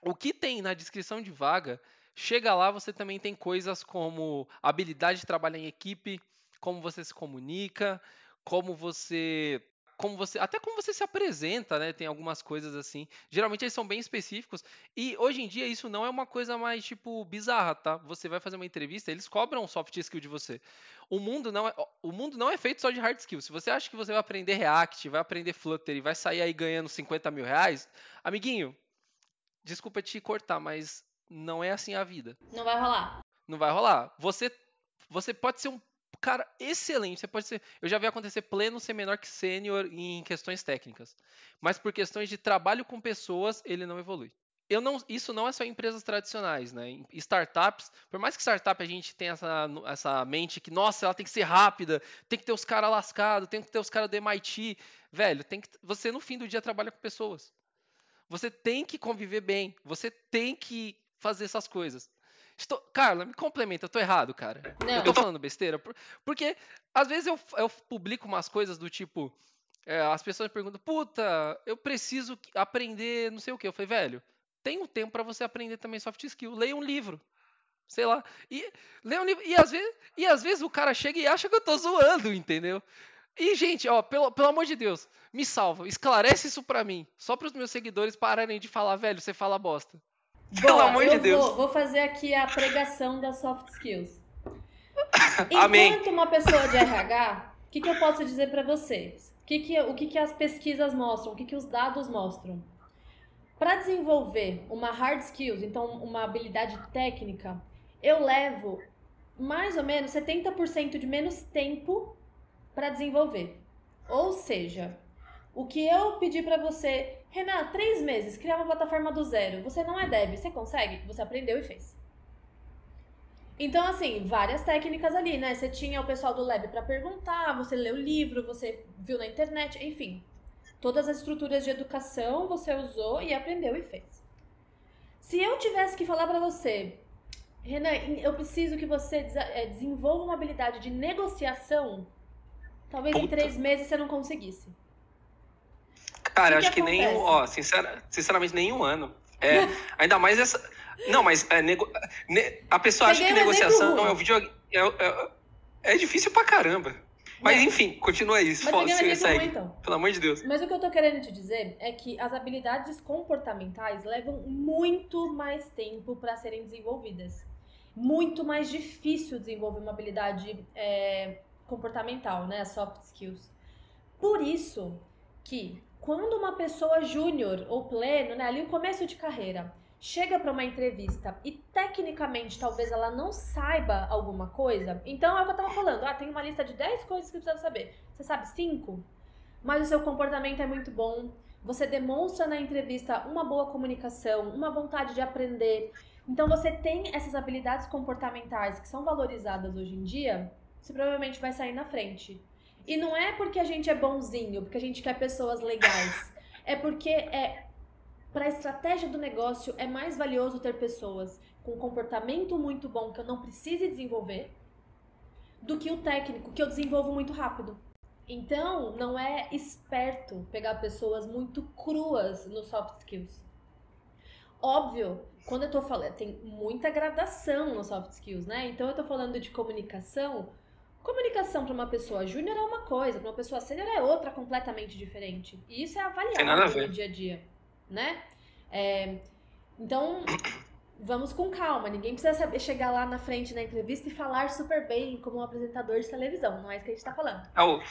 O que tem na descrição de vaga, chega lá, você também tem coisas como habilidade de trabalhar em equipe, como você se comunica, como você como você, até como você se apresenta, né? Tem algumas coisas assim. Geralmente eles são bem específicos e hoje em dia isso não é uma coisa mais tipo bizarra, tá? Você vai fazer uma entrevista, eles cobram um soft skill de você. O mundo não é, o mundo não é feito só de hard skill. Se você acha que você vai aprender React, vai aprender Flutter e vai sair aí ganhando 50 mil reais, amiguinho, desculpa te cortar, mas não é assim a vida. Não vai rolar. Não vai rolar. Você você pode ser um cara excelente. Você pode ser. Eu já vi acontecer pleno ser menor que sênior em questões técnicas. Mas por questões de trabalho com pessoas, ele não evolui. Eu não, isso não é só em empresas tradicionais, né? Em startups, por mais que startup a gente tenha essa, essa mente que, nossa, ela tem que ser rápida, tem que ter os caras lascados, tem que ter os caras do MIT. Velho, tem que, você no fim do dia trabalha com pessoas. Você tem que conviver bem, você tem que fazer essas coisas. Estou... Carla, me complementa, eu tô errado, cara. Não. Eu tô falando besteira. Porque às vezes eu, eu publico umas coisas do tipo. É, as pessoas perguntam, puta, eu preciso aprender não sei o que. Eu falei, velho, tem um tempo para você aprender também soft skill. Leia um livro. Sei lá. E, leia um livro. E às, vezes, e às vezes o cara chega e acha que eu tô zoando, entendeu? E, gente, ó, pelo, pelo amor de Deus, me salva, esclarece isso pra mim. Só pros meus seguidores pararem de falar, velho, você fala bosta. Pelo Boa, amor de Deus. Vou, vou, fazer aqui a pregação das soft skills. (laughs) Amém. Enquanto uma pessoa de RH, o que, que eu posso dizer para vocês? Que que, o que, que as pesquisas mostram? O que, que os dados mostram? Para desenvolver uma hard skills, então uma habilidade técnica, eu levo mais ou menos 70% de menos tempo para desenvolver. Ou seja, o que eu pedi para você, Renan, três meses, criar uma plataforma do zero. Você não é dev, você consegue? Você aprendeu e fez. Então, assim, várias técnicas ali, né? Você tinha o pessoal do Lab para perguntar, você leu o livro, você viu na internet, enfim. Todas as estruturas de educação você usou e aprendeu e fez. Se eu tivesse que falar para você, Renan, eu preciso que você eh, desenvolva uma habilidade de negociação, talvez Puta. em três meses você não conseguisse. Cara, que acho que, que nem, ó, sincera, sinceramente, nem um ano. É, (laughs) ainda mais essa. Não, mas é, nego, ne, a pessoa Peguei acha que negociação não é o vídeo. É, é, é, difícil pra caramba. Mas é. enfim, continua isso. Mas se segue. então. Pelo amor de Deus. Mas o que eu tô querendo te dizer é que as habilidades comportamentais levam muito mais tempo para serem desenvolvidas. Muito mais difícil desenvolver uma habilidade é, comportamental, né? Soft skills. Por isso que quando uma pessoa júnior ou pleno, né, ali o começo de carreira, chega para uma entrevista e tecnicamente talvez ela não saiba alguma coisa, então é o que eu tava falando. Ah, tem uma lista de 10 coisas que precisa saber. Você sabe 5? Mas o seu comportamento é muito bom. Você demonstra na entrevista uma boa comunicação, uma vontade de aprender. Então você tem essas habilidades comportamentais que são valorizadas hoje em dia, você provavelmente vai sair na frente. E não é porque a gente é bonzinho, porque a gente quer pessoas legais. É porque é para a estratégia do negócio é mais valioso ter pessoas com comportamento muito bom que eu não precise desenvolver do que o técnico que eu desenvolvo muito rápido. Então, não é esperto pegar pessoas muito cruas no soft skills. Óbvio, quando eu tô falando, tem muita gradação no soft skills, né? Então eu tô falando de comunicação, Comunicação para uma pessoa júnior é uma coisa, para uma pessoa sênior é outra completamente diferente. E isso é avaliado no dia a dia né? É, então, vamos com calma. Ninguém precisa saber chegar lá na frente na entrevista e falar super bem como um apresentador de televisão. Não é isso que a gente está falando. Ah, o,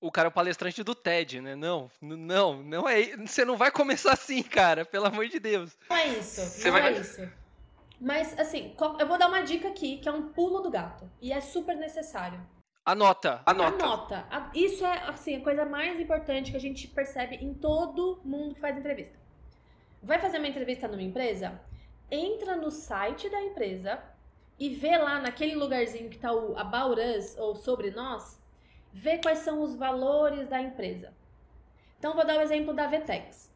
o cara é o palestrante do TED, né? Não, não, não é. Você não vai começar assim, cara. Pelo amor de Deus. Não é isso. Você não vai... é isso. Mas, assim, eu vou dar uma dica aqui, que é um pulo do gato. E é super necessário. Anota. Anota. Anota. Isso é, assim, a coisa mais importante que a gente percebe em todo mundo que faz entrevista. Vai fazer uma entrevista numa empresa? Entra no site da empresa e vê lá naquele lugarzinho que está o About Us ou Sobre Nós, vê quais são os valores da empresa. Então, vou dar o exemplo da Vetex.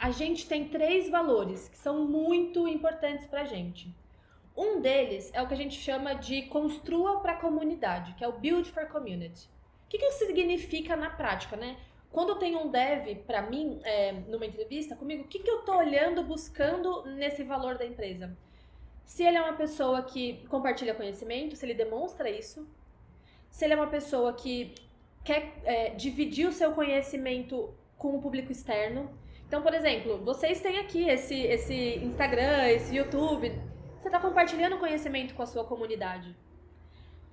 A gente tem três valores que são muito importantes para a gente. Um deles é o que a gente chama de construa para a comunidade, que é o Build for Community. O que, isso significa na prática, né? Quando eu tenho um dev, para mim, é, numa entrevista comigo, o que, que eu tô olhando, buscando nesse valor da empresa? Se ele é uma pessoa que compartilha conhecimento, se ele demonstra isso, se ele é uma pessoa que quer é, dividir o seu conhecimento com o público externo. Então, por exemplo, vocês têm aqui esse, esse Instagram, esse YouTube, você está compartilhando conhecimento com a sua comunidade.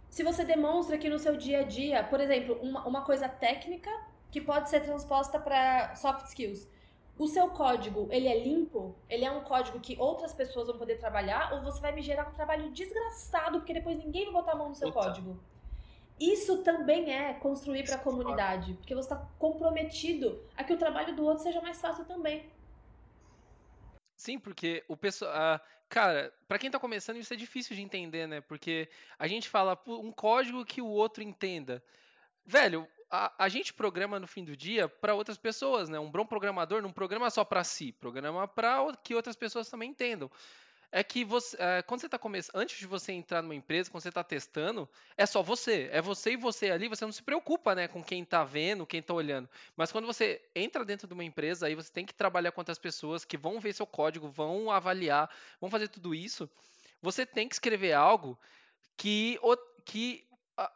Se você demonstra que no seu dia a dia, por exemplo, uma, uma coisa técnica que pode ser transposta para soft skills. O seu código, ele é limpo? Ele é um código que outras pessoas vão poder trabalhar? Ou você vai me gerar um trabalho desgraçado, porque depois ninguém vai botar a mão no seu código? Isso também é construir para a comunidade, porque você está comprometido a que o trabalho do outro seja mais fácil também. Sim, porque o pessoal. Cara, para quem está começando, isso é difícil de entender, né? Porque a gente fala um código que o outro entenda. Velho, a, a, gente programa no fim do dia para outras pessoas, né? Um bom programador não programa só para si, programa para que outras pessoas também entendam. É que você, é, quando você está começando, antes de você entrar numa empresa, quando você está testando, é só você, é você e você ali. Você não se preocupa, né, com quem está vendo, quem está olhando. Mas quando você entra dentro de uma empresa, aí você tem que trabalhar com outras pessoas que vão ver seu código, vão avaliar, vão fazer tudo isso. Você tem que escrever algo que, que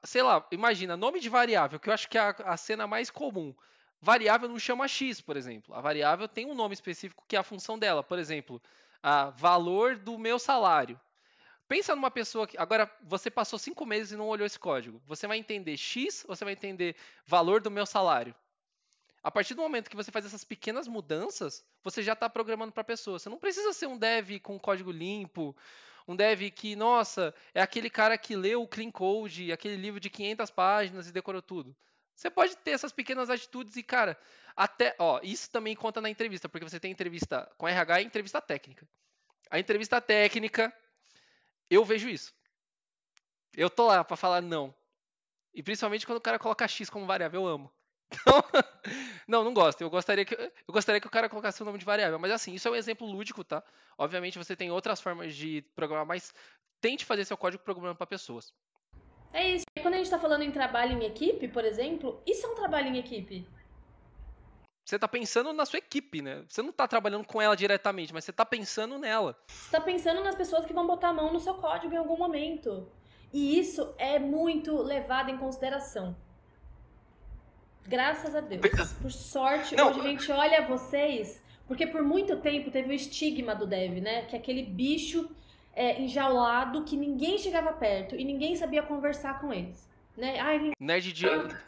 sei lá, imagina, nome de variável, que eu acho que é a, a cena mais comum. Variável não chama x, por exemplo. A variável tem um nome específico que é a função dela. Por exemplo, a valor do meu salário. Pensa numa pessoa que. Agora, você passou cinco meses e não olhou esse código. Você vai entender X você vai entender valor do meu salário? A partir do momento que você faz essas pequenas mudanças, você já está programando para a pessoa. Você não precisa ser um dev com código limpo Um dev que, nossa, é aquele cara que leu o Clean Code, aquele livro de 500 páginas e decorou tudo. Você pode ter essas pequenas atitudes e, cara, até, ó, isso também conta na entrevista, porque você tem entrevista com RH e entrevista técnica. A entrevista técnica, eu vejo isso. Eu tô lá para falar não. E principalmente quando o cara coloca X como variável, eu amo. (laughs) Então, não, não gosto. Eu gostaria que eu gostaria que o cara colocasse o nome de variável, mas assim, isso é um exemplo lúdico, tá? Obviamente você tem outras formas de programar, mas tente fazer seu código programando para pessoas. É isso. Quando a gente está falando em trabalho em equipe, por exemplo, isso é um trabalho em equipe. Você está pensando na sua equipe, né? Você não está trabalhando com ela diretamente, mas você está pensando nela. Você está pensando nas pessoas que vão botar a mão no seu código em algum momento. E isso é muito levado em consideração. Graças a Deus. Por sorte, não. hoje a gente olha vocês, porque por muito tempo teve o estigma do dev, né? Que é aquele bicho é, enjaulado que ninguém chegava perto e ninguém sabia conversar com eles. Né? Ai, Nerd de...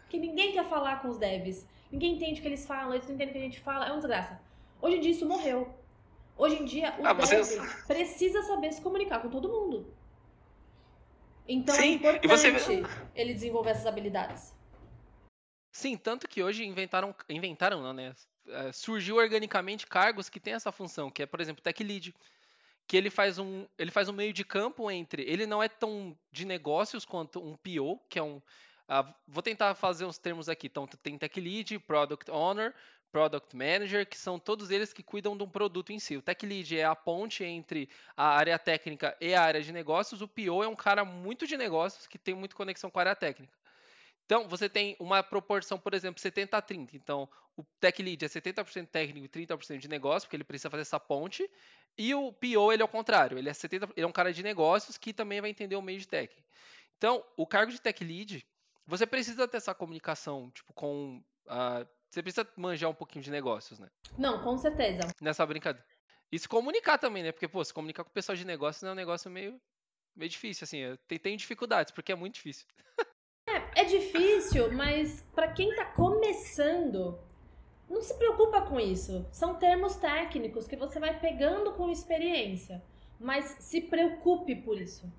Que ninguém quer falar com os devs. Ninguém entende o que eles falam, eles não entendem o que a gente fala. É uma desgraça. Hoje em dia isso morreu. Hoje em dia o ah, vocês... precisa saber se comunicar com todo mundo. Então é Sim, é importante você... ele desenvolver essas habilidades. Sim, tanto que hoje inventaram, inventaram não, né? É, surgiu organicamente cargos que têm essa função, que é, por exemplo, tech lead, que ele faz um, ele faz um meio de campo entre, ele não é tão de negócios quanto um PO, que é um, uh, vou tentar fazer uns termos aqui, então tem tech lead, product owner, product manager, que são todos eles que cuidam de um produto em si. O tech lead é a ponte entre a área técnica e a área de negócios. O PO é um cara muito de negócios que tem muita conexão com a área técnica. Então, você tem uma proporção, por exemplo, 70 a 30. Então, o tech lead é 70% técnico e 30% de negócio, porque ele precisa fazer essa ponte. E o PO, ele é o contrário. Ele é, 70, ele é um cara de negócios que também vai entender o meio de tech. Então, o cargo de tech lead, você precisa ter essa comunicação, tipo, com... Uh, você precisa manjar um pouquinho de negócios, né? Não, com certeza. Nessa brincadeira. E se comunicar também, né? Porque, pô, se comunicar com o pessoal de negócios é um negócio meio, meio difícil, assim. Tem, tem dificuldades, porque é muito difícil. é, é difícil, mas para quem tá começando, não se preocupa com isso. São termos técnicos que você vai pegando com experiência. Mas se preocupe por isso.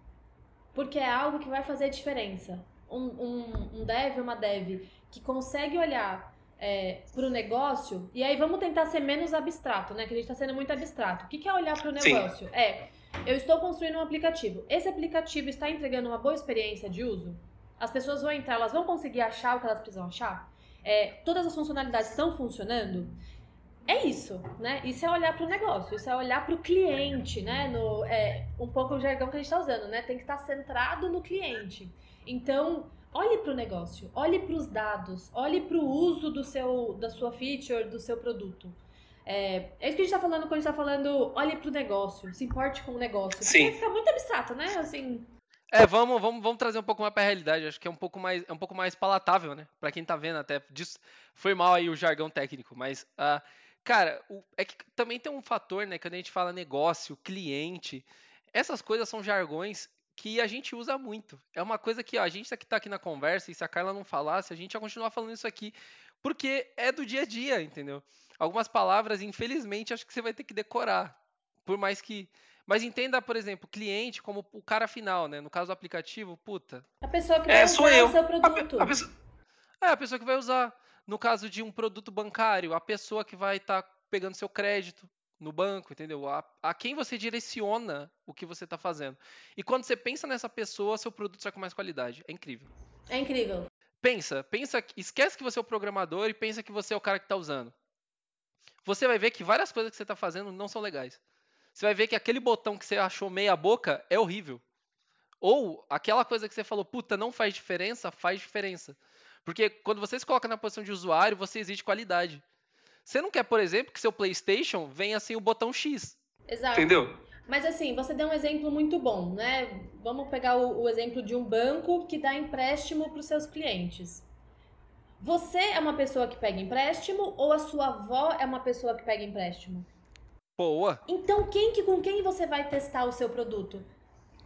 Porque é algo que vai fazer diferença. Um, um, um dev, uma dev que consegue olhar é, para o negócio, e aí vamos tentar ser menos abstrato, né? Que a gente está sendo muito abstrato. O que, que é olhar para o negócio? Sim. É, eu estou construindo um aplicativo. Esse aplicativo está entregando uma boa experiência de uso? As pessoas vão entrar, elas vão conseguir achar o que elas precisam achar? É, todas as funcionalidades estão funcionando? É isso, né? Isso é olhar para o negócio, isso é olhar para o cliente, né? No, é, um pouco o jargão que a gente está usando, né? Tem que estar centrado no cliente. Então, olhe para o negócio, olhe para os dados, olhe para o uso do seu, da sua feature, do seu produto. É, é isso que a gente está falando quando a gente está falando, olhe para o negócio, se importe com o negócio. Sim. Fica muito abstrato, né? Assim. É, vamos, vamos, vamos trazer um pouco mais para a realidade. Acho que é um pouco mais, é um pouco mais palatável, né? Para quem está vendo até. Disso, foi mal aí o jargão técnico, mas, uh, cara, o, é que também tem um fator, né? Quando a gente fala negócio, cliente, essas coisas são jargões que a gente usa muito. É uma coisa que ó, a gente que está aqui na conversa, e se a Carla não falasse, a gente ia continuar falando isso aqui, porque é do dia a dia, entendeu? Algumas palavras, infelizmente, acho que você vai ter que decorar. Por mais que. Mas entenda, por exemplo, cliente como o cara final, né? No caso do aplicativo, puta. A pessoa que vai é, usar eu. o seu produto. A, a pessoa... É, a pessoa que vai usar. No caso de um produto bancário, a pessoa que vai estar tá pegando seu crédito, no banco, entendeu? A, a quem você direciona o que você está fazendo. E quando você pensa nessa pessoa, seu produto sai com mais qualidade. É incrível. É incrível. Pensa, pensa, esquece que você é o programador e pensa que você é o cara que está usando. Você vai ver que várias coisas que você está fazendo não são legais. Você vai ver que aquele botão que você achou meia boca é horrível. Ou aquela coisa que você falou, puta, não faz diferença, faz diferença. Porque quando você se coloca na posição de usuário, você exige qualidade. Você não quer, por exemplo, que seu PlayStation venha sem o botão X. Exato. Entendeu? Mas assim, você deu um exemplo muito bom, né? Vamos pegar o, o exemplo de um banco que dá empréstimo para os seus clientes. Você é uma pessoa que pega empréstimo ou a sua avó é uma pessoa que pega empréstimo? Boa. Então, quem que com quem você vai testar o seu produto?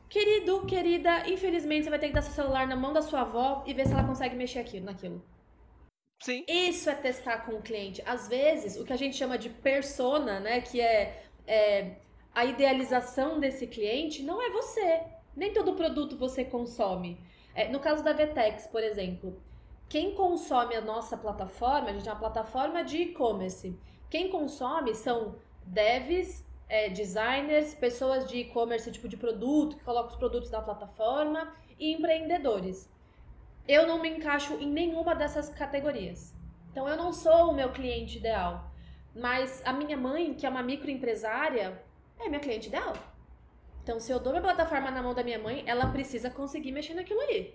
Querido, querida, infelizmente você vai ter que dar seu celular na mão da sua avó e ver se ela consegue mexer aqui naquilo. Sim. Isso é testar com o cliente. Às vezes, o que a gente chama de persona, né? Que é, é a idealização desse cliente não é você. Nem todo produto você consome. É, no caso da Vetex, por exemplo, quem consome a nossa plataforma, a gente é uma plataforma de e-commerce. Quem consome são devs, é, designers, pessoas de e-commerce, tipo de produto, que colocam os produtos na plataforma, e empreendedores. Eu não me encaixo em nenhuma dessas categorias. Então eu não sou o meu cliente ideal. Mas a minha mãe, que é uma microempresária, é minha cliente ideal. Então, se eu dou minha plataforma na mão da minha mãe, ela precisa conseguir mexer naquilo ali.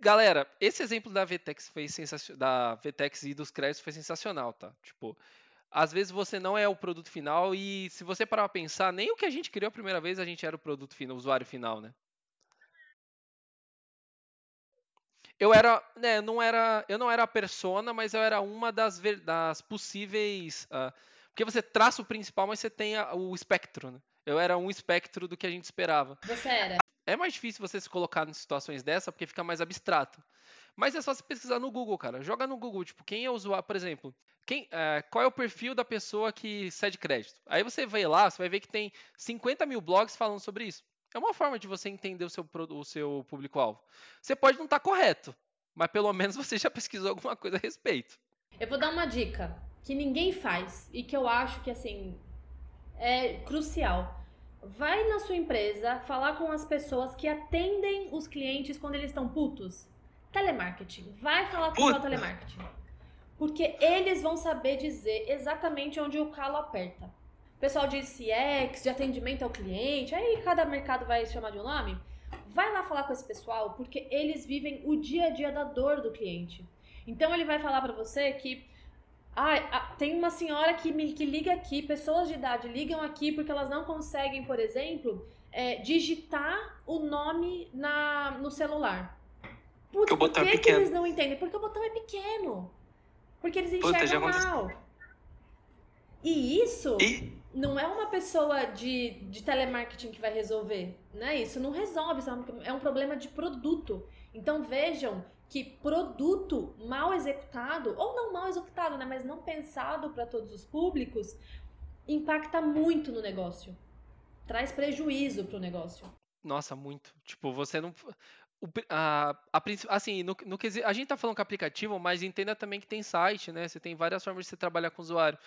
Galera, esse exemplo da VTEX foi sensacional, da VTEX e dos créditos foi sensacional, tá? Tipo, às vezes você não é o produto final e se você parar pra pensar, nem o que a gente criou a primeira vez a gente era o produto final, o usuário final, né? Eu era, né, não era, eu não era a persona, mas eu era uma das, das possíveis, uh, porque você traça o principal, mas você tem a, o espectro, né? Eu era um espectro do que a gente esperava. Você era. É mais difícil você se colocar em situações dessa porque fica mais abstrato. Mas é só você pesquisar no Google, cara. Joga no Google, tipo, quem é o usuário, por exemplo, quem, é, qual é o perfil da pessoa que cede crédito? Aí você vai lá, você vai ver que tem 50 mil blogs falando sobre isso. É uma forma de você entender o seu, o seu público-alvo. Você pode não estar tá correto, mas pelo (laughs) menos você já pesquisou alguma coisa a respeito. Eu vou dar uma dica que ninguém faz e que eu acho que assim é crucial. Vai na sua empresa falar com as pessoas que atendem os clientes quando eles estão putos. Telemarketing. Vai falar com o telemarketing. Porque eles vão saber dizer exatamente onde o calo aperta. Pessoal de CX, de atendimento ao cliente, aí cada mercado vai chamar de um nome. Vai lá falar com esse pessoal, porque eles vivem o dia a dia da dor do cliente. Então ele vai falar para você que ah, tem uma senhora que, me, que liga aqui, pessoas de idade ligam aqui porque elas não conseguem, por exemplo, é, digitar o nome na, no celular. Putz, por que, é que eles não entendem? Porque o botão é pequeno. Porque eles enxergam Puta, mal. E isso e... não é uma pessoa de, de telemarketing que vai resolver. Né? Isso não resolve, isso é um é problema de produto. Então vejam que produto mal executado, ou não mal executado, né, mas não pensado para todos os públicos, impacta muito no negócio. Traz prejuízo para o negócio. Nossa, muito. Tipo, você não. O, a, a, assim, no, no, a gente tá falando com aplicativo, mas entenda também que tem site, né? Você tem várias formas de você trabalhar com o usuário.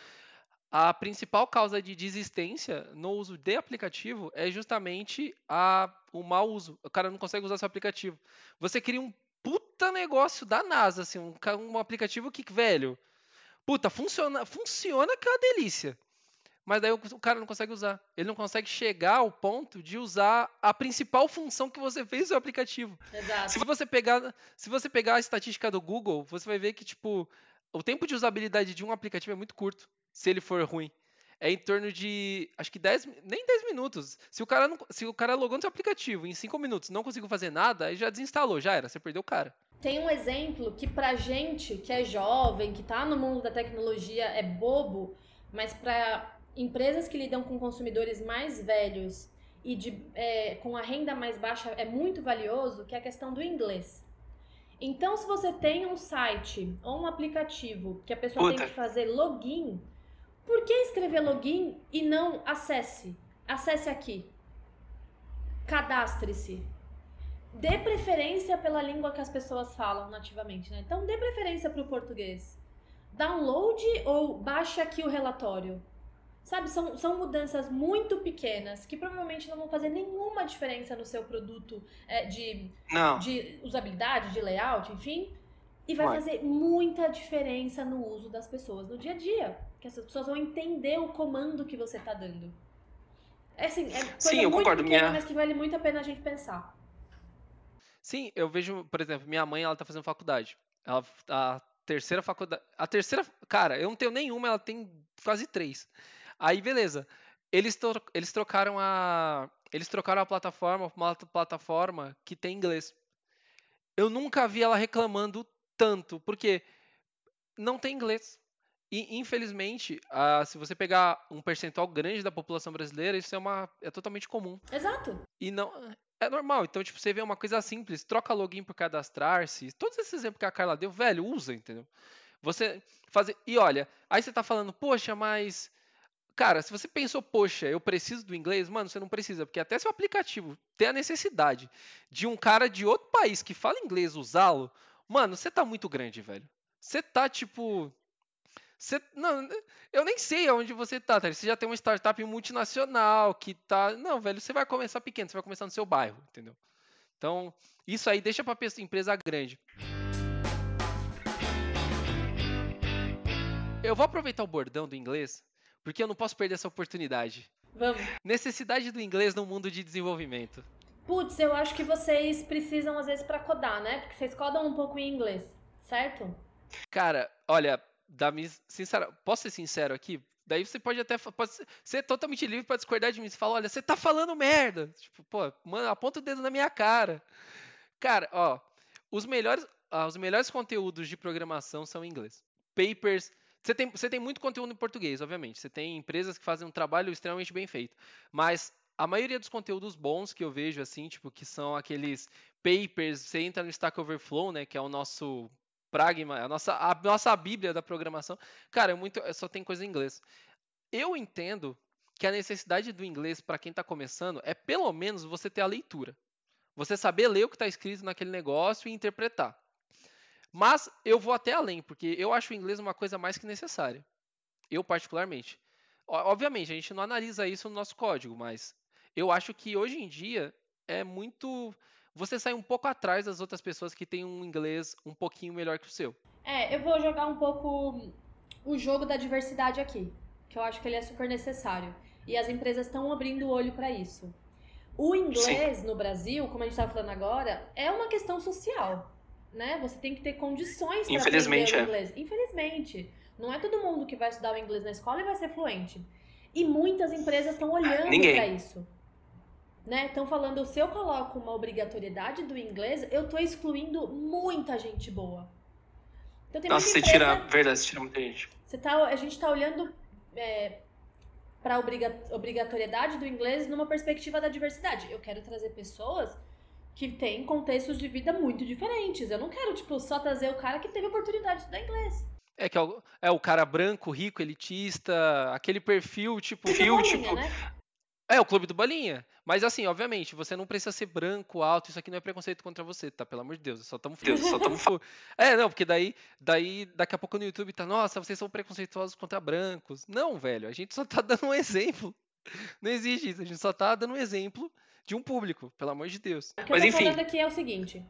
A principal causa de desistência no uso de aplicativo é justamente a, o mau uso. O cara não consegue usar seu aplicativo. Você cria um puta negócio da NASA, assim, um, um aplicativo que, velho, puta, funciona, funciona que é uma delícia. Mas daí o, o cara não consegue usar. Ele não consegue chegar ao ponto de usar a principal função que você fez no seu aplicativo. Exato. Se você pegar, se você pegar a estatística do Google, você vai ver que tipo o tempo de usabilidade de um aplicativo é muito curto, se ele for ruim é em torno de, acho que 10, nem 10 minutos. Se o cara não, se o cara logou no seu aplicativo em 5 minutos não conseguiu fazer nada, aí já desinstalou, já era, você perdeu o cara. Tem um exemplo que pra gente que é jovem, que tá no mundo da tecnologia é bobo, mas para empresas que lidam com consumidores mais velhos e de, é, com a renda mais baixa é muito valioso, que é a questão do inglês. Então, se você tem um site ou um aplicativo que a pessoa Puta. tem que fazer login, por que escrever login e não acesse? Acesse aqui. Cadastre-se. Dê preferência pela língua que as pessoas falam nativamente, né? Então dê preferência para o português. Download ou baixe aqui o relatório. Sabe, são, são mudanças muito pequenas que provavelmente não vão fazer nenhuma diferença no seu produto é, de, de usabilidade, de layout, enfim. E vai, vai fazer muita diferença no uso das pessoas no dia a dia que as pessoas vão entender o comando que você está dando. É assim, é coisa Sim, eu muito concordo, pequena, minha... mas que vale muito a pena a gente pensar. Sim, eu vejo, por exemplo, minha mãe, ela tá fazendo faculdade. Ela, a terceira faculdade. A terceira. Cara, eu não tenho nenhuma, ela tem quase três. Aí, beleza. Eles, tro, eles trocaram a. Eles trocaram a plataforma uma plataforma que tem inglês. Eu nunca vi ela reclamando tanto, porque não tem inglês. E, infelizmente, uh, se você pegar um percentual grande da população brasileira, isso é, uma, é totalmente comum. Exato. E não. É normal. Então, tipo, você vê uma coisa simples, troca login por cadastrar-se. Todos esses exemplos que a Carla deu, velho, usa, entendeu? Você fazer. E olha, aí você tá falando, poxa, mas Cara, se você pensou, poxa, eu preciso do inglês, mano, você não precisa, porque até se o aplicativo tem a necessidade de um cara de outro país que fala inglês usá-lo, mano, você tá muito grande, velho. Você tá tipo. Você, não, eu nem sei aonde você tá, tá? Você já tem uma startup multinacional que tá. Não, velho, você vai começar pequeno, você vai começar no seu bairro, entendeu? Então, isso aí deixa pra empresa grande. Eu vou aproveitar o bordão do inglês, porque eu não posso perder essa oportunidade. Vamos. Necessidade do inglês no mundo de desenvolvimento. Putz, eu acho que vocês precisam às vezes para codar, né? Porque vocês codam um pouco em inglês, certo? Cara, olha, da minha sincera, posso ser sincero aqui? Daí você pode até pode ser totalmente livre para discordar de mim. Você fala, olha, você tá falando merda. Tipo, pô, mano, aponta o dedo na minha cara. Cara, ó, os melhores, ah, os melhores conteúdos de programação são em inglês. Papers, você tem, você tem muito conteúdo em português, obviamente. Você tem empresas que fazem um trabalho extremamente bem feito. Mas a maioria dos conteúdos bons que eu vejo, assim, tipo, que são aqueles papers, você entra no Stack Overflow, né, que é o nosso pragma, a nossa, a nossa bíblia da programação, cara, é muito, é, só tem coisa em inglês. Eu entendo que a necessidade do inglês para quem está começando é pelo menos você ter a leitura. Você saber ler o que está escrito naquele negócio e interpretar. Mas eu vou até além, porque eu acho o inglês uma coisa mais que necessária. Eu, particularmente. Obviamente, a gente não analisa isso no nosso código, mas eu acho que hoje em dia é muito. Você sai um pouco atrás das outras pessoas que têm um inglês um pouquinho melhor que o seu. É, eu vou jogar um pouco o jogo da diversidade aqui, que eu acho que ele é super necessário. E as empresas estão abrindo o olho para isso. O inglês Sim. no Brasil, como a gente estava falando agora, é uma questão social né? Você tem que ter condições para aprender o é. inglês. É. Infelizmente, não é todo mundo que vai estudar o inglês na escola e vai ser fluente. E muitas empresas estão olhando para isso. Né? Estão falando, se eu coloco uma obrigatoriedade do inglês, eu estou excluindo muita gente boa. Então, Nossa, você empresa, tira, verdade, você tira muita gente. Você tá, a gente está olhando é, para a obrigatoriedade do inglês numa perspectiva da diversidade. Eu quero trazer pessoas que tem contextos de vida muito diferentes. Eu não quero, tipo, só trazer o cara que teve oportunidade de estudar inglês. É que é o, é o cara branco, rico, elitista, aquele perfil, tipo. Perfil, tipo. Né? É, o clube do Bolinha. Mas assim, obviamente, você não precisa ser branco, alto, isso aqui não é preconceito contra você, tá? Pelo amor de Deus, só estamos Deus, só estamos (laughs) É, não, porque daí, daí daqui a pouco no YouTube tá, nossa, vocês são preconceituosos contra brancos. Não, velho, a gente só tá (laughs) dando um exemplo. Não existe isso, a gente só tá dando um exemplo de um público, pelo amor de Deus. O que Mas eu tô enfim. falando aqui é o seguinte: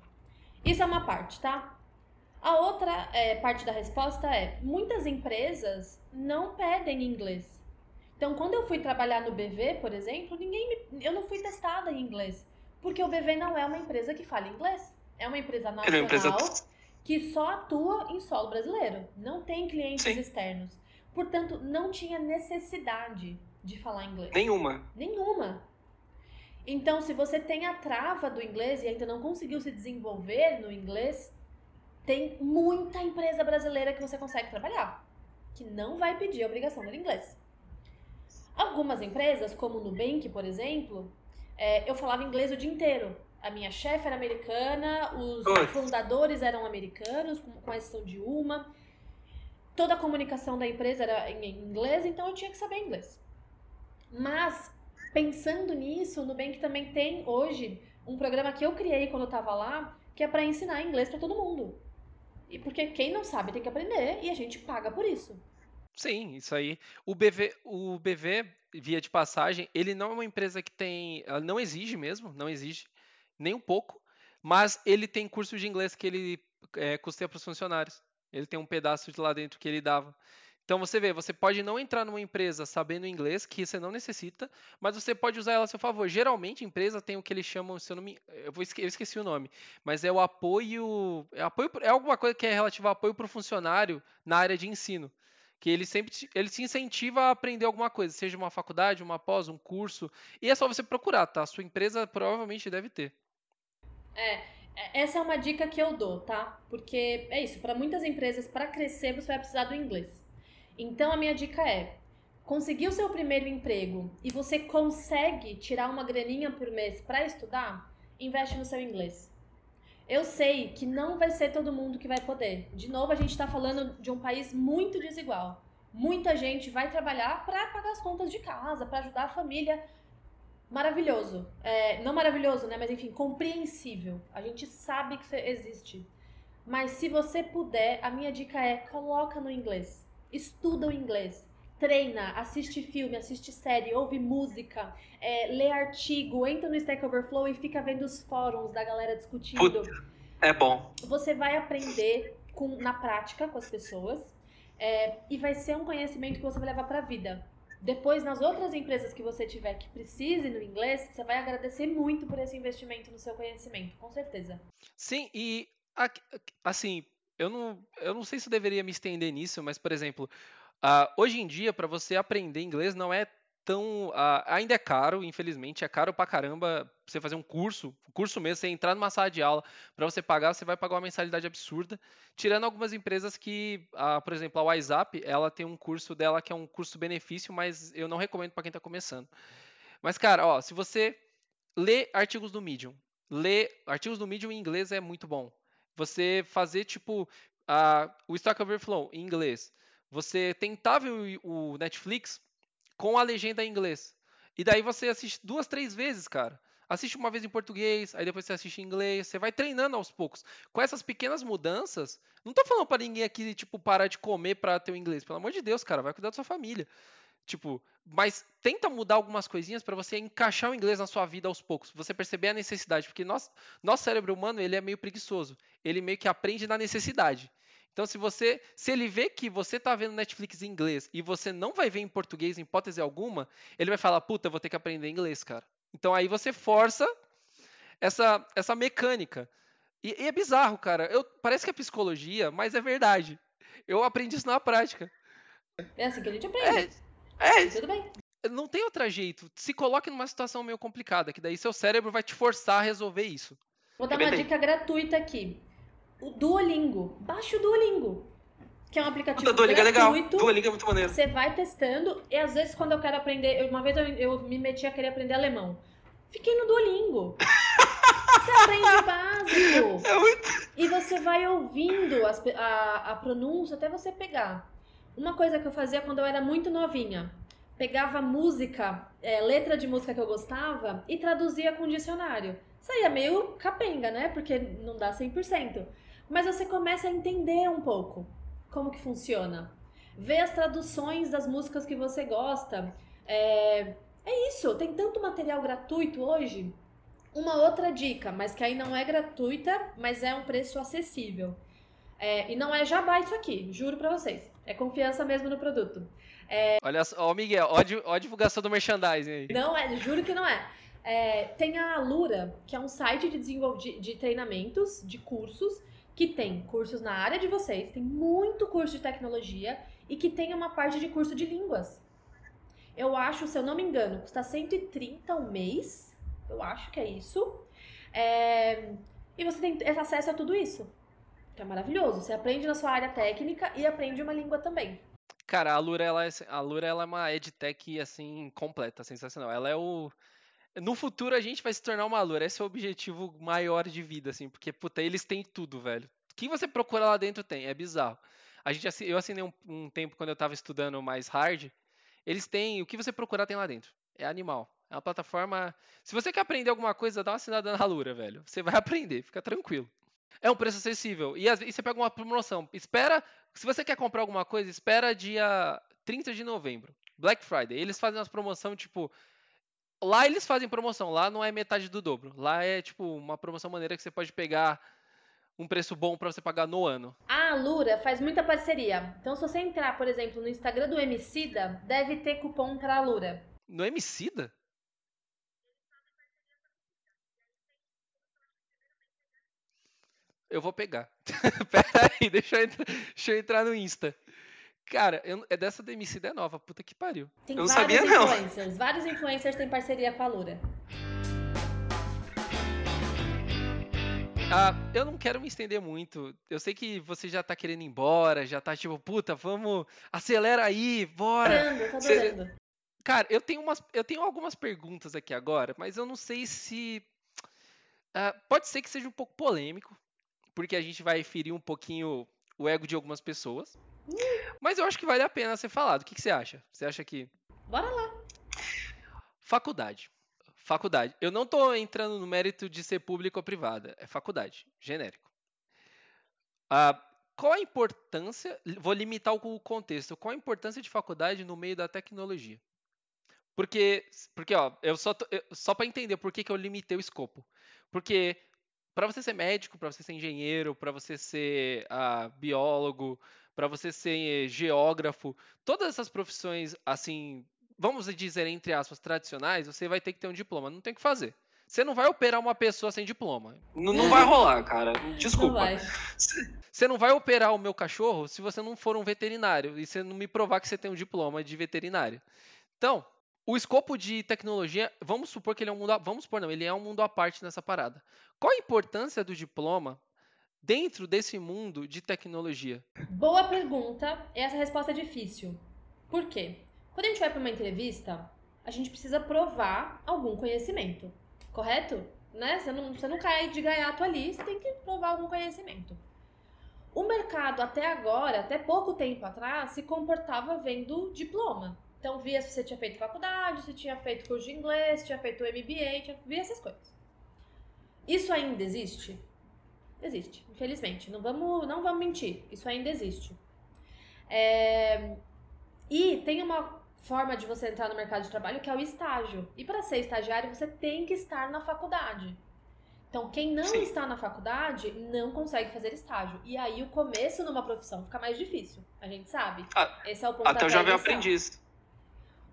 isso é uma parte, tá? A outra é, parte da resposta é: muitas empresas não pedem inglês. Então, quando eu fui trabalhar no BV, por exemplo, ninguém me, eu não fui testada em inglês, porque o BV não é uma empresa que fala inglês. É uma empresa é nacional empresa... que só atua em solo brasileiro. Não tem clientes Sim. externos. Portanto, não tinha necessidade de falar inglês. Nenhuma. Nenhuma. Então, se você tem a trava do inglês e ainda não conseguiu se desenvolver no inglês, tem muita empresa brasileira que você consegue trabalhar, que não vai pedir a obrigação do inglês. Algumas empresas, como o Nubank, por exemplo, é, eu falava inglês o dia inteiro. A minha chefe era americana, os Oi. fundadores eram americanos, com, com exceção de uma. Toda a comunicação da empresa era em inglês, então eu tinha que saber inglês. Mas pensando nisso, o Nubank também tem hoje um programa que eu criei quando eu estava lá, que é para ensinar inglês para todo mundo. E porque quem não sabe tem que aprender e a gente paga por isso. Sim, isso aí. O BV, o BV via de passagem, ele não é uma empresa que tem, ela não exige mesmo, não exige nem um pouco, mas ele tem curso de inglês que ele é, custeia para os funcionários. Ele tem um pedaço de lá dentro que ele dava. Então você vê, você pode não entrar numa empresa sabendo inglês, que você não necessita, mas você pode usar ela a seu favor. Geralmente, empresa tem o que eles chamam, se eu não me. Eu, vou eu esqueci o nome, mas é o apoio. É, apoio, é alguma coisa que é relativa ao apoio para o funcionário na área de ensino. Que ele sempre ele se incentiva a aprender alguma coisa, seja uma faculdade, uma pós, um curso. E é só você procurar, tá? Sua empresa provavelmente deve ter. É, é essa é uma dica que eu dou, tá? Porque é isso, para muitas empresas, para crescer, você vai precisar do inglês. Então a minha dica é: conseguiu seu primeiro emprego e você consegue tirar uma graninha por mês para estudar, investe no seu inglês. Eu sei que não vai ser todo mundo que vai poder. De novo, a gente está falando de um país muito desigual. Muita gente vai trabalhar para pagar as contas de casa, para ajudar a família. Maravilhoso. É, não maravilhoso, né? Mas enfim, compreensível. A gente sabe que existe. Mas se você puder, a minha dica é coloca no inglês. Estuda o inglês. Treina, assiste filme, assiste série, ouve música, é, lê artigo, entra no Stack Overflow e fica vendo os fóruns da galera discutindo. Puta, é bom. Você vai aprender com, na prática com as pessoas é, e vai ser um conhecimento que você vai levar para a vida. Depois, nas outras empresas que você tiver que precise no inglês, você vai agradecer muito por esse investimento no seu conhecimento, com certeza. Sim, e assim, eu não, eu não sei se eu deveria me estender nisso, mas, por exemplo, uh, hoje em dia, para você aprender inglês, não é tão. Uh, ainda é caro, infelizmente, é caro pra caramba você fazer um curso, curso mesmo, você entrar numa sala de aula, para você pagar, você vai pagar uma mensalidade absurda. Tirando algumas empresas que, uh, por exemplo, a WhatsApp, ela tem um curso dela que é um curso-benefício, mas eu não recomendo para quem está começando. Mas, cara, ó, se você lê artigos do Medium, lê artigos do Medium em inglês é muito bom. Você fazer, tipo, o Stack Overflow em inglês. Você tentar ver o Netflix com a legenda em inglês. E daí você assiste duas, três vezes, cara. Assiste uma vez em português, aí depois você assiste em inglês, você vai treinando aos poucos. Com essas pequenas mudanças, não tô falando para ninguém aqui, tipo, parar de comer para ter o inglês. Pelo amor de Deus, cara, vai cuidar da sua família. Tipo, mas tenta mudar algumas coisinhas para você encaixar o inglês na sua vida aos poucos. Você perceber a necessidade, porque nosso cérebro humano, ele é meio preguiçoso. Ele meio que aprende na necessidade. Então, se você, se ele vê que você está vendo Netflix em inglês e você não vai ver em português em hipótese alguma, ele vai falar: "Puta, vou ter que aprender inglês, cara". Então aí você força essa essa mecânica. E, e é bizarro, cara. Eu, parece que é psicologia, mas é verdade. Eu aprendi isso na prática. É assim que a gente aprende. É, é. Tudo bem. Não tem outro jeito. Se coloque numa situação meio complicada, que daí seu cérebro vai te forçar a resolver isso. Vou dar uma dica gratuita aqui o Duolingo. Baixa o Duolingo. Que é um aplicativo Puta, Duolingo gratuito. é legal. Duolingo é muito maneiro. Você vai testando e às vezes quando eu quero aprender... Uma vez eu, eu me meti a querer aprender alemão. Fiquei no Duolingo. (laughs) Você aprende o básico. É muito... E você vai ouvindo as, a, a pronúncia até você pegar. Uma coisa que eu fazia quando eu era muito novinha. Pegava música, é, letra de música que eu gostava e traduzia com dicionário. Saía meio capenga, né? Porque não dá 100% mas você começa a entender um pouco como que funciona. Vê as traduções das músicas que você gosta. É, é isso, tem tanto material gratuito hoje. Uma outra dica, mas que aí não é gratuita, mas é um preço acessível. É, e não é jabá isso aqui, juro pra vocês. É confiança mesmo no produto. É... Olha só, ó, Miguel, ó, a divulgação do merchandising aí. Não é, juro que não é. é tem a Alura, que é um site de, de, de treinamentos, de cursos, que tem cursos na área de vocês, tem muito curso de tecnologia e que tem uma parte de curso de línguas. Eu acho, se eu não me engano, custa 130 um mês. Eu acho que é isso. É... E você tem acesso a tudo isso. Que é maravilhoso. Você aprende na sua área técnica e aprende uma língua também. Cara, a Lura, ela é, a Lura, ela é uma edtech, assim, completa, sensacional. Ela é o no futuro a gente vai se tornar uma lura. Esse é o objetivo maior de vida, assim, porque, puta, eles têm tudo, velho. O que você procura lá dentro tem, é bizarro. A gente, eu assinei um, um tempo quando eu tava estudando mais hard. Eles têm, o que você procurar tem lá dentro. É animal. É uma plataforma. Se você quer aprender alguma coisa, dá uma assinada na Lura, velho. Você vai (laughs) aprender, fica tranquilo. É um preço acessível. E, e você pega uma promoção. Espera. Se você quer comprar alguma coisa, espera dia 30 de novembro. Black Friday. Eles fazem umas promoção, tipo, Lá eles fazem promoção, lá não é metade do dobro. Lá é tipo uma promoção maneira que você pode pegar um preço bom para você pagar no ano. A Alura faz muita parceria. Então se você entrar, por exemplo, no Instagram do Emicida, deve ter cupom para Alura. No Emicida? Eu vou pegar. (laughs) Pera aí, deixa eu, entrar, deixa eu entrar no Insta. Cara, eu, é dessa da é nova, puta que pariu. Tem eu não sabia, influencers. Não. Vários influencers têm parceria com a Lura. Ah, eu não quero me estender muito. Eu sei que você já tá querendo ir embora, já tá tipo, puta, vamos, acelera aí, bora. Tô adorando. Você... Cara, eu tenho, umas, eu tenho algumas perguntas aqui agora, mas eu não sei se. Uh, pode ser que seja um pouco polêmico, porque a gente vai ferir um pouquinho o ego de algumas pessoas. Mas eu acho que vale a pena ser falado. O que, que você acha? Você acha que. Bora lá. Faculdade. Faculdade. Eu não estou entrando no mérito de ser público ou privada. É faculdade. Genérico. Ah, qual a importância. Vou limitar o contexto. Qual a importância de faculdade no meio da tecnologia? Porque, porque ó, eu só, eu, só para entender por que, que eu limitei o escopo. Porque para você ser médico, para você ser engenheiro, para você ser uh, biólogo, para você ser geógrafo, todas essas profissões, assim, vamos dizer, entre aspas, tradicionais, você vai ter que ter um diploma. Não tem o que fazer. Você não vai operar uma pessoa sem diploma. Não, não vai rolar, cara. Desculpa. Não (laughs) você não vai operar o meu cachorro se você não for um veterinário e você não me provar que você tem um diploma de veterinário. Então, o escopo de tecnologia, vamos supor que ele é um mundo, vamos supor não, ele é um mundo à parte nessa parada. Qual a importância do diploma dentro desse mundo de tecnologia? Boa pergunta. Essa resposta é difícil. Por quê? Quando a gente vai para uma entrevista, a gente precisa provar algum conhecimento, correto? Né? Você não, você não cai de gaiato ali, você tem que provar algum conhecimento. O mercado até agora, até pouco tempo atrás, se comportava vendo diploma. Então via se você tinha feito faculdade, se tinha feito curso de inglês, tinha feito MBA, tinha, via essas coisas. Isso ainda existe? Existe, infelizmente. Não vamos, não vamos mentir. Isso ainda existe. É... E tem uma forma de você entrar no mercado de trabalho que é o estágio. E para ser estagiário, você tem que estar na faculdade. Então, quem não Sim. está na faculdade não consegue fazer estágio. E aí o começo numa profissão fica mais difícil. A gente sabe. Ah, Esse é o ponto Até o jovem aprendiz.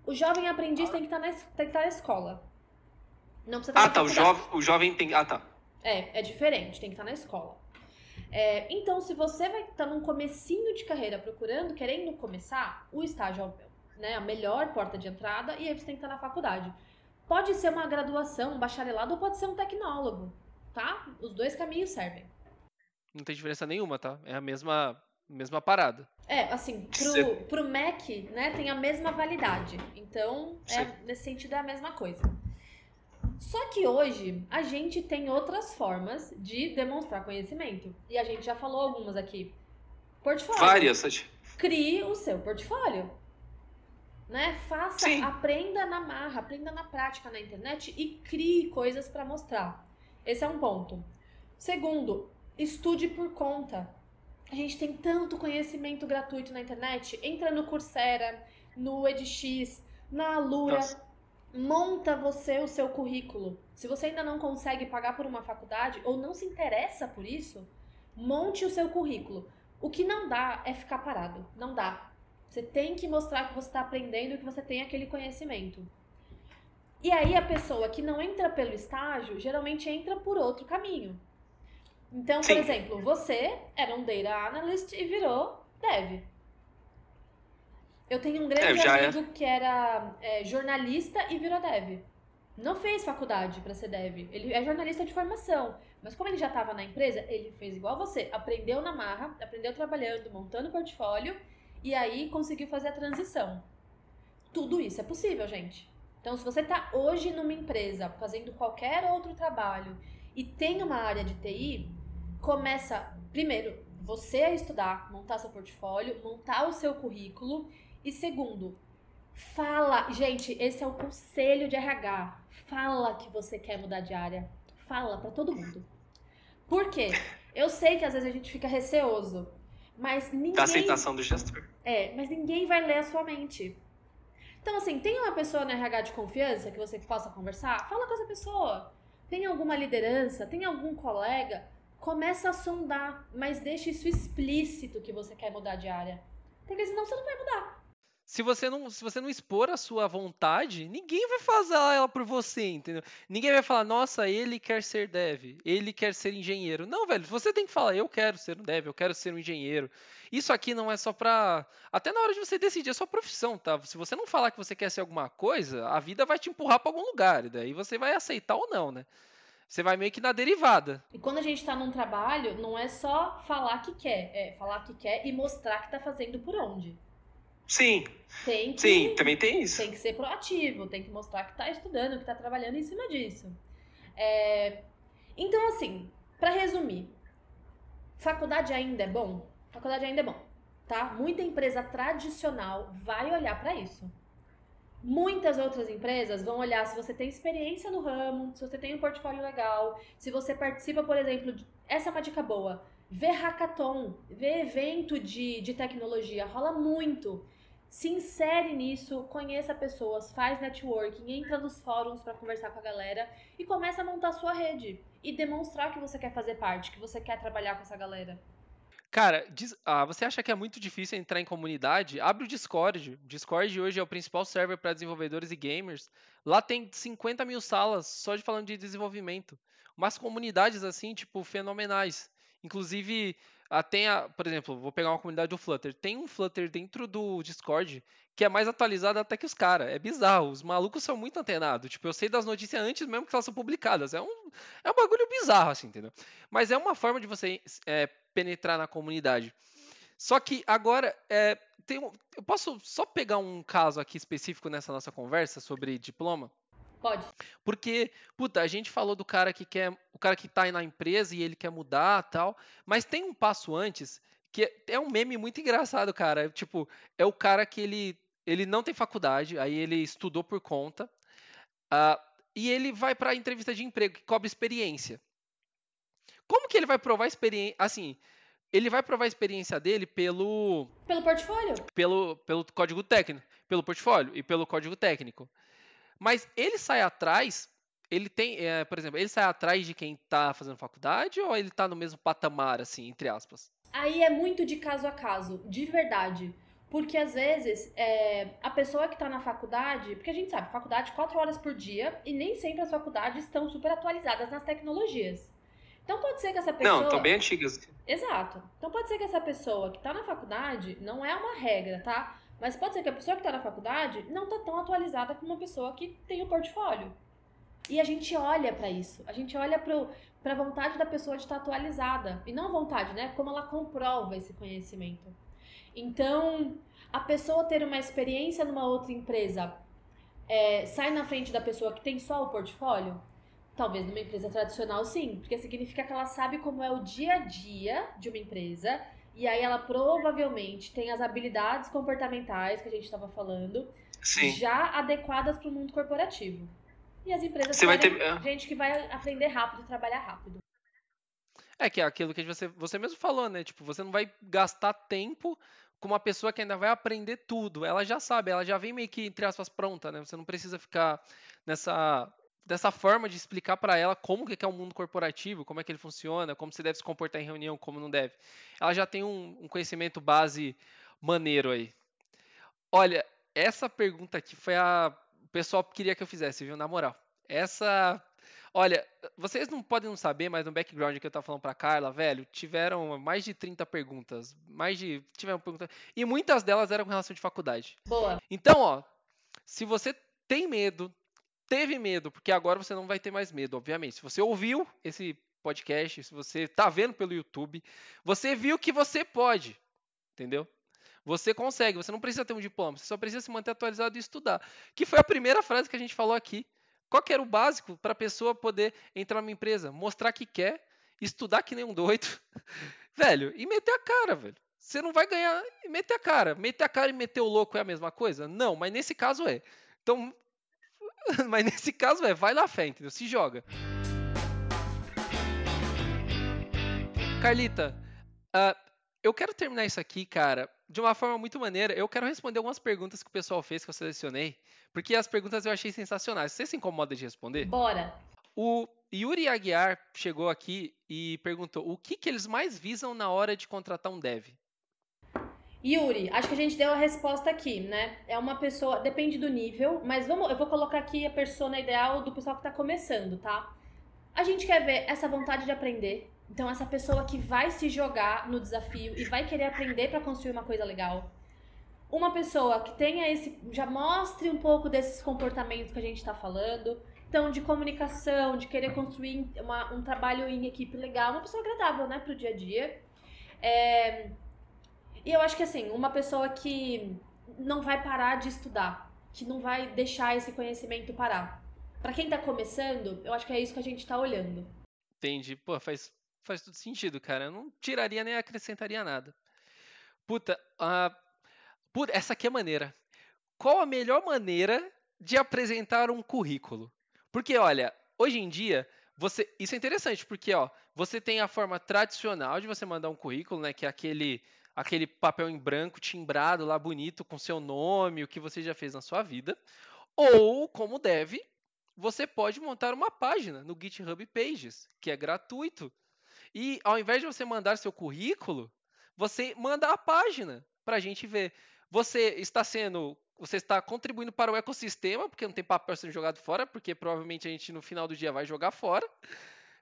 O jovem aprendiz tem que estar tá na, tem que estar tá na escola. Não precisa estar Ah, tá. O jovem, o jovem tem. Ah, tá. É, é diferente, tem que estar tá na escola. É, então, se você vai estar num comecinho de carreira procurando, querendo começar, o estágio é né, a melhor porta de entrada e aí você tem que estar na faculdade. Pode ser uma graduação, um bacharelado ou pode ser um tecnólogo, tá? Os dois caminhos servem. Não tem diferença nenhuma, tá? É a mesma mesma parada. É, assim, pro, pro Mac, né, tem a mesma validade. Então, é, nesse sentido, é a mesma coisa. Só que hoje, a gente tem outras formas de demonstrar conhecimento. E a gente já falou algumas aqui. Portfólio. Várias. Crie o seu portfólio. Né? Faça, Sim. aprenda na marra, aprenda na prática na internet e crie coisas para mostrar. Esse é um ponto. Segundo, estude por conta. A gente tem tanto conhecimento gratuito na internet. Entra no Coursera, no edX, na Alura. Nossa. Monta você o seu currículo. Se você ainda não consegue pagar por uma faculdade ou não se interessa por isso, monte o seu currículo. O que não dá é ficar parado. Não dá. Você tem que mostrar que você está aprendendo e que você tem aquele conhecimento. E aí a pessoa que não entra pelo estágio, geralmente entra por outro caminho. Então, Sim. por exemplo, você era um data analyst e virou dev. Eu tenho um grande é, amigo é. que era é, jornalista e virou dev. Não fez faculdade para ser dev. Ele é jornalista de formação. Mas como ele já estava na empresa, ele fez igual você. Aprendeu na marra, aprendeu trabalhando, montando portfólio e aí conseguiu fazer a transição. Tudo isso é possível, gente. Então, se você está hoje numa empresa fazendo qualquer outro trabalho e tem uma área de TI, começa primeiro você a estudar, montar seu portfólio, montar o seu currículo e segundo, fala, gente, esse é o conselho de RH. Fala que você quer mudar de área. Fala para todo mundo. Por quê? Eu sei que às vezes a gente fica receoso, mas ninguém da aceitação do gestor. É, mas ninguém vai ler a sua mente. Então, assim, tem uma pessoa no RH de confiança que você possa conversar? Fala com essa pessoa. Tem alguma liderança? Tem algum colega? começa a sondar, mas deixe isso explícito que você quer mudar de área. Porque senão você não vai mudar. Se você não, se você não expor a sua vontade, ninguém vai fazer ela por você, entendeu? Ninguém vai falar, nossa, ele quer ser dev, ele quer ser engenheiro. Não, velho, você tem que falar, eu quero ser um dev, eu quero ser um engenheiro. Isso aqui não é só pra. Até na hora de você decidir a sua profissão, tá? Se você não falar que você quer ser alguma coisa, a vida vai te empurrar para algum lugar, e daí você vai aceitar ou não, né? Você vai meio que na derivada. E quando a gente tá num trabalho, não é só falar que quer, é falar que quer e mostrar que tá fazendo por onde. Sim. Tem que, Sim, também tem isso. Tem que ser proativo, tem que mostrar que tá estudando, que tá trabalhando em cima disso. É... Então, assim, para resumir, faculdade ainda é bom? Faculdade ainda é bom. tá? Muita empresa tradicional vai olhar para isso. Muitas outras empresas vão olhar se você tem experiência no ramo, se você tem um portfólio legal, se você participa, por exemplo, de... essa é uma dica boa. Ver hackathon, ver evento de, de tecnologia, rola muito. Se insere nisso, conheça pessoas, faz networking, entra nos fóruns para conversar com a galera e começa a montar sua rede e demonstrar que você quer fazer parte, que você quer trabalhar com essa galera. Cara, diz, ah, você acha que é muito difícil entrar em comunidade? Abre o Discord. O Discord hoje é o principal server para desenvolvedores e gamers. Lá tem 50 mil salas só de falando de desenvolvimento. Umas comunidades assim, tipo, fenomenais. Inclusive, ah, tem a, por exemplo, vou pegar uma comunidade do Flutter. Tem um Flutter dentro do Discord que é mais atualizado até que os caras. É bizarro. Os malucos são muito antenados. Tipo, eu sei das notícias antes mesmo que elas são publicadas. É um, é um bagulho bizarro, assim, entendeu? Mas é uma forma de você é, penetrar na comunidade. Só que agora, é, tem, eu posso só pegar um caso aqui específico nessa nossa conversa sobre diploma? Pode. Porque, puta, a gente falou do cara que quer, o cara que tá aí na empresa e ele quer mudar tal, mas tem um passo antes que é um meme muito engraçado, cara. Tipo, é o cara que ele, ele não tem faculdade, aí ele estudou por conta, uh, e ele vai para entrevista de emprego que cobra experiência. Como que ele vai provar experiência? Assim, ele vai provar a experiência dele pelo. Pelo portfólio? Pelo, pelo código técnico. Pelo portfólio e pelo código técnico. Mas ele sai atrás. Ele tem, é, por exemplo, ele sai atrás de quem está fazendo faculdade ou ele está no mesmo patamar, assim, entre aspas? Aí é muito de caso a caso, de verdade. Porque às vezes é, a pessoa que está na faculdade, porque a gente sabe, faculdade quatro horas por dia e nem sempre as faculdades estão super atualizadas nas tecnologias. Então pode ser que essa pessoa. Não, estão bem antigas. Exato. Então pode ser que essa pessoa que está na faculdade, não é uma regra, tá? Mas pode ser que a pessoa que está na faculdade não está tão atualizada como uma pessoa que tem o portfólio. E a gente olha para isso. A gente olha para a vontade da pessoa de estar atualizada. E não a vontade, né? Como ela comprova esse conhecimento. Então, a pessoa ter uma experiência numa outra empresa é, sai na frente da pessoa que tem só o portfólio? Talvez numa empresa tradicional, sim, porque significa que ela sabe como é o dia a dia de uma empresa e aí ela provavelmente tem as habilidades comportamentais que a gente estava falando sim. já adequadas para o mundo corporativo. E as empresas Você vai ter é. gente que vai aprender rápido, trabalhar rápido. É que é aquilo que você, você mesmo falou, né? Tipo, você não vai gastar tempo com uma pessoa que ainda vai aprender tudo. Ela já sabe, ela já vem meio que, entre aspas, pronta, né? Você não precisa ficar nessa dessa forma de explicar para ela como que é o mundo corporativo, como é que ele funciona, como você deve se comportar em reunião, como não deve. Ela já tem um, um conhecimento base maneiro aí. Olha, essa pergunta aqui foi a o pessoal queria que eu fizesse, viu? Na moral. Essa Olha, vocês não podem não saber, mas no background que eu tava falando pra Carla, velho, tiveram mais de 30 perguntas. Mais de. Tiveram perguntas. E muitas delas eram com relação de faculdade. Boa. Então, ó, se você tem medo, teve medo, porque agora você não vai ter mais medo, obviamente. Se você ouviu esse podcast, se você está vendo pelo YouTube, você viu que você pode, entendeu? Você consegue, você não precisa ter um diploma, você só precisa se manter atualizado e estudar. Que foi a primeira frase que a gente falou aqui. Qual que era o básico para a pessoa poder entrar numa empresa? Mostrar que quer, estudar que nem um doido, (laughs) velho, e meter a cara, velho. Você não vai ganhar e meter a cara. Meter a cara e meter o louco é a mesma coisa? Não, mas nesse caso é. Então, (laughs) Mas nesse caso, é, vai na fé, entendeu? Se joga. Carlita, uh, eu quero terminar isso aqui, cara, de uma forma muito maneira. Eu quero responder algumas perguntas que o pessoal fez, que eu selecionei, porque as perguntas eu achei sensacionais. Você se incomoda de responder? Bora! O Yuri Aguiar chegou aqui e perguntou o que, que eles mais visam na hora de contratar um dev. Yuri, acho que a gente deu a resposta aqui, né? É uma pessoa, depende do nível, mas vamos, eu vou colocar aqui a persona ideal do pessoal que tá começando, tá? A gente quer ver essa vontade de aprender. Então, essa pessoa que vai se jogar no desafio e vai querer aprender para construir uma coisa legal. Uma pessoa que tenha esse. já mostre um pouco desses comportamentos que a gente está falando. Então, de comunicação, de querer construir uma, um trabalho em equipe legal. Uma pessoa agradável, né, pro dia a dia. É, e eu acho que assim, uma pessoa que não vai parar de estudar, que não vai deixar esse conhecimento parar. Para quem tá começando, eu acho que é isso que a gente tá olhando. Entendi. Pô, faz, faz todo sentido, cara. Eu não tiraria nem acrescentaria nada. Puta, puta, essa aqui é maneira. Qual a melhor maneira de apresentar um currículo? Porque, olha, hoje em dia, você, isso é interessante, porque ó, você tem a forma tradicional de você mandar um currículo, né, que é aquele aquele papel em branco timbrado lá bonito com seu nome, o que você já fez na sua vida, ou como deve, você pode montar uma página no GitHub Pages, que é gratuito. E ao invés de você mandar seu currículo, você manda a página para a gente ver. Você está sendo você está contribuindo para o ecossistema, porque não tem papel sendo jogado fora, porque provavelmente a gente no final do dia vai jogar fora.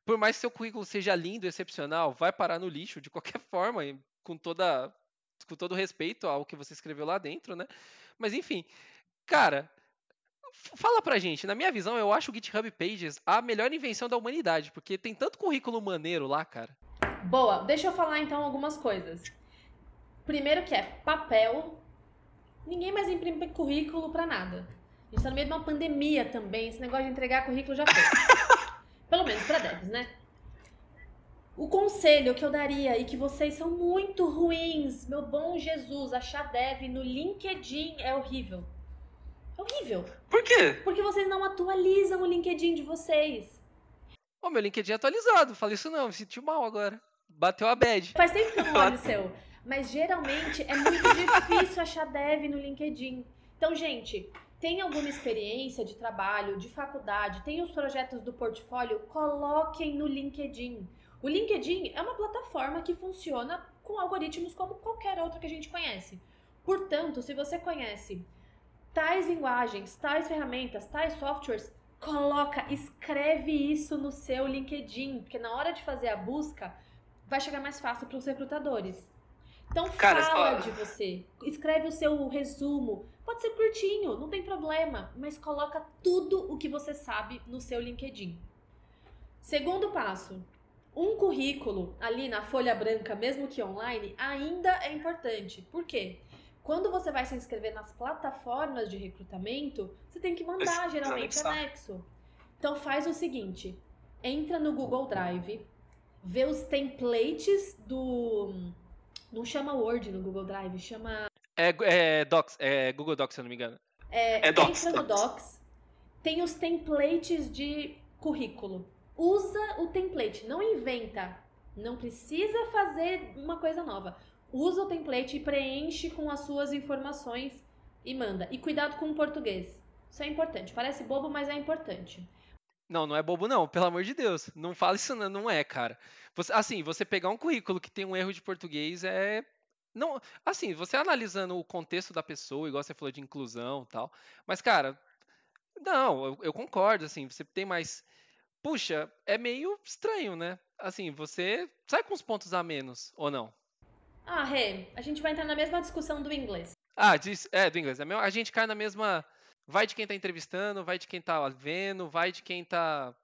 Por mais que seu currículo seja lindo, excepcional, vai parar no lixo de qualquer (laughs) forma, com toda com todo respeito ao que você escreveu lá dentro, né? Mas enfim, cara, fala pra gente, na minha visão, eu acho o GitHub Pages a melhor invenção da humanidade, porque tem tanto currículo maneiro lá, cara. Boa, deixa eu falar então algumas coisas. Primeiro que é papel Ninguém mais imprime currículo para nada. A gente tá no meio de uma pandemia também. Esse negócio de entregar currículo já foi. (laughs) Pelo menos para devs, né? O conselho que eu daria, e que vocês são muito ruins, meu bom Jesus, achar dev no LinkedIn é horrível. É horrível. Por quê? Porque vocês não atualizam o LinkedIn de vocês. Ô, meu LinkedIn é atualizado. Falei isso não, me senti mal agora. Bateu a bad. Faz tempo que eu não olho o seu. Mas geralmente é muito difícil achar dev no LinkedIn. Então, gente, tem alguma experiência de trabalho, de faculdade, tem os projetos do portfólio, coloquem no LinkedIn. O LinkedIn é uma plataforma que funciona com algoritmos como qualquer outra que a gente conhece. Portanto, se você conhece tais linguagens, tais ferramentas, tais softwares, coloca, escreve isso no seu LinkedIn, porque na hora de fazer a busca vai chegar mais fácil para os recrutadores. Então Cara, fala de você, escreve o seu resumo. Pode ser curtinho, não tem problema, mas coloca tudo o que você sabe no seu LinkedIn. Segundo passo, um currículo ali na folha branca, mesmo que online, ainda é importante. Por quê? Quando você vai se inscrever nas plataformas de recrutamento, você tem que mandar geralmente anexo. Então faz o seguinte, entra no Google Drive, vê os templates do não chama Word no Google Drive, chama. É, é Docs, é Google Docs, se eu não me engano. É, é Docs. Entra no Docs, tem os templates de currículo. Usa o template, não inventa. Não precisa fazer uma coisa nova. Usa o template e preenche com as suas informações e manda. E cuidado com o português. Isso é importante. Parece bobo, mas é importante. Não, não é bobo não, pelo amor de Deus. Não fala isso não, não é, cara. Você, assim, você pegar um currículo que tem um erro de português é não, assim, você analisando o contexto da pessoa, igual você falou de inclusão, tal. Mas cara, não, eu, eu concordo, assim, você tem mais Puxa, é meio estranho, né? Assim, você sai com os pontos a menos ou não? Ah, Rê, a gente vai entrar na mesma discussão do inglês. Ah, diz, é, do inglês. É a gente cai na mesma Vai de quem está entrevistando, vai de quem está vendo, vai de quem está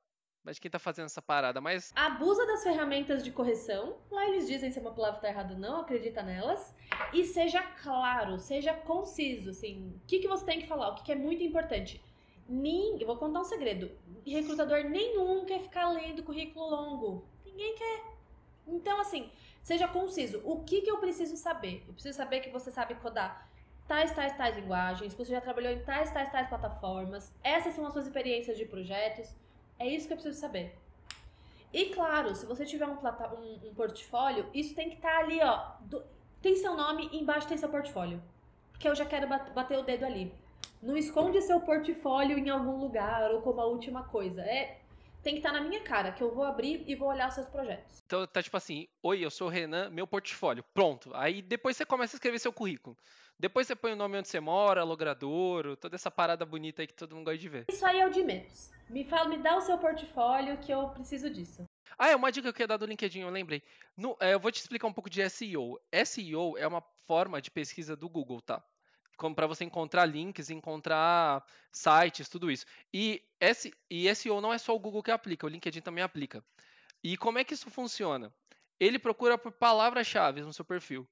vai de quem tá fazendo essa parada, mas... Abusa das ferramentas de correção, lá eles dizem se uma palavra tá errada ou não, acredita nelas, e seja claro, seja conciso, assim, o que, que você tem que falar, o que, que é muito importante. Eu vou contar um segredo, recrutador nenhum quer ficar lendo currículo longo, ninguém quer. Então, assim, seja conciso, o que, que eu preciso saber? Eu preciso saber que você sabe codar tais, tais, tais linguagens, você já trabalhou em tais, tais, tais plataformas, essas são as suas experiências de projetos, é isso que eu preciso saber. E claro, se você tiver um, um, um portfólio, isso tem que estar tá ali, ó, do, tem seu nome e embaixo tem seu portfólio, porque eu já quero bater o dedo ali. Não esconde seu portfólio em algum lugar ou como a última coisa. É, tem que estar tá na minha cara, que eu vou abrir e vou olhar seus projetos. Então tá tipo assim, oi, eu sou o Renan, meu portfólio, pronto. Aí depois você começa a escrever seu currículo. Depois você põe o nome onde você mora, logradouro, toda essa parada bonita aí que todo mundo gosta de ver. Isso aí é o de menos. Me fala, me dá o seu portfólio que eu preciso disso. Ah, é uma dica que eu queria dar do LinkedIn, eu lembrei. No, é, eu vou te explicar um pouco de SEO. SEO é uma forma de pesquisa do Google, tá? Como para você encontrar links, encontrar sites, tudo isso. E, S, e SEO não é só o Google que aplica, o LinkedIn também aplica. E como é que isso funciona? Ele procura por palavras-chave no seu perfil.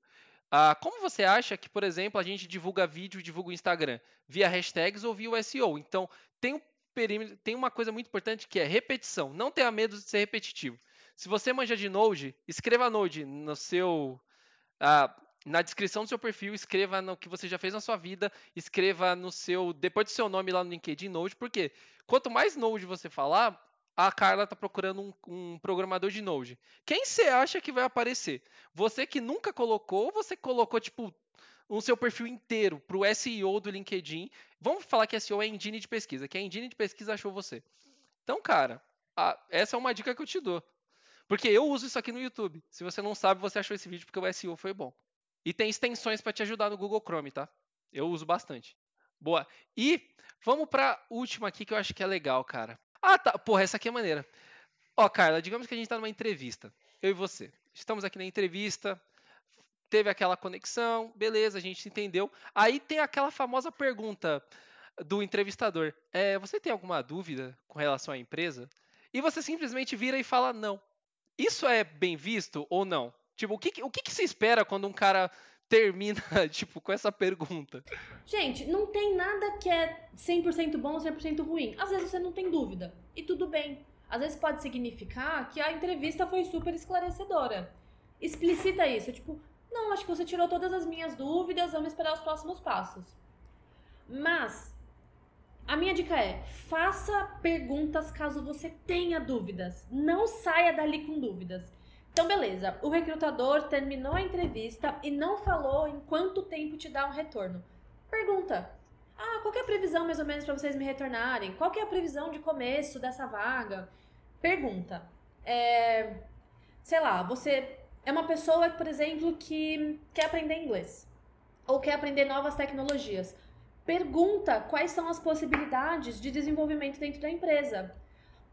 Ah, como você acha que, por exemplo, a gente divulga vídeo divulga o Instagram? Via hashtags ou via o SEO? Então, tem, um perímetro, tem uma coisa muito importante que é repetição. Não tenha medo de ser repetitivo. Se você manja de Node, escreva Node no seu, ah, na descrição do seu perfil, escreva no que você já fez na sua vida, escreva no seu, depois do seu nome lá no LinkedIn Node, porque quanto mais Node você falar, a Carla tá procurando um, um, programador de Node. Quem você acha que vai aparecer? Você que nunca colocou, ou você colocou tipo o seu perfil inteiro para o SEO do LinkedIn. Vamos falar que SEO é engine de pesquisa, que a engine de pesquisa achou você. Então, cara, a, essa é uma dica que eu te dou. Porque eu uso isso aqui no YouTube. Se você não sabe, você achou esse vídeo porque o SEO foi bom. E tem extensões para te ajudar no Google Chrome, tá? Eu uso bastante. Boa. E vamos para última aqui que eu acho que é legal, cara. Ah, tá. Porra, essa aqui é maneira. Ó, Carla, digamos que a gente está numa entrevista. Eu e você. Estamos aqui na entrevista. Teve aquela conexão, beleza, a gente entendeu. Aí tem aquela famosa pergunta do entrevistador: é, Você tem alguma dúvida com relação à empresa? E você simplesmente vira e fala não. Isso é bem visto ou não? Tipo, o que, o que, que se espera quando um cara (laughs) termina, (laughs) tipo, com essa pergunta? Gente, não tem nada que é 100% bom ou 100% ruim. Às vezes você não tem dúvida. E tudo bem. Às vezes pode significar que a entrevista foi super esclarecedora. Explicita isso. Tipo, não, acho que você tirou todas as minhas dúvidas, vamos esperar os próximos passos. Mas, a minha dica é: faça perguntas caso você tenha dúvidas. Não saia dali com dúvidas. Então, beleza. O recrutador terminou a entrevista e não falou em quanto tempo te dá um retorno. Pergunta. Ah, qual é a previsão mais ou menos para vocês me retornarem? Qual é a previsão de começo dessa vaga? Pergunta. É, sei lá, você é uma pessoa, por exemplo, que quer aprender inglês ou quer aprender novas tecnologias. Pergunta quais são as possibilidades de desenvolvimento dentro da empresa.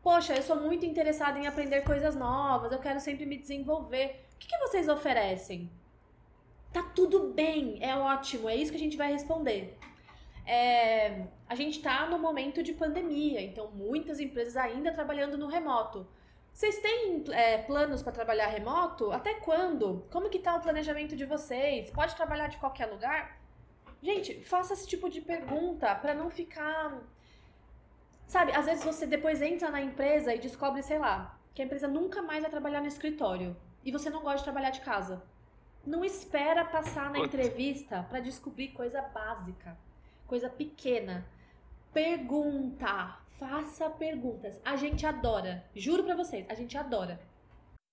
Poxa, eu sou muito interessada em aprender coisas novas, eu quero sempre me desenvolver. O que, que vocês oferecem? Tá tudo bem, é ótimo, é isso que a gente vai responder. É, a gente está no momento de pandemia, então muitas empresas ainda trabalhando no remoto. Vocês têm é, planos para trabalhar remoto? Até quando? Como que tá o planejamento de vocês? Pode trabalhar de qualquer lugar? Gente, faça esse tipo de pergunta para não ficar Sabe, às vezes você depois entra na empresa e descobre, sei lá, que a empresa nunca mais vai trabalhar no escritório e você não gosta de trabalhar de casa. Não espera passar na entrevista para descobrir coisa básica, coisa pequena. Pergunta, faça perguntas. A gente adora, juro para vocês, a gente adora.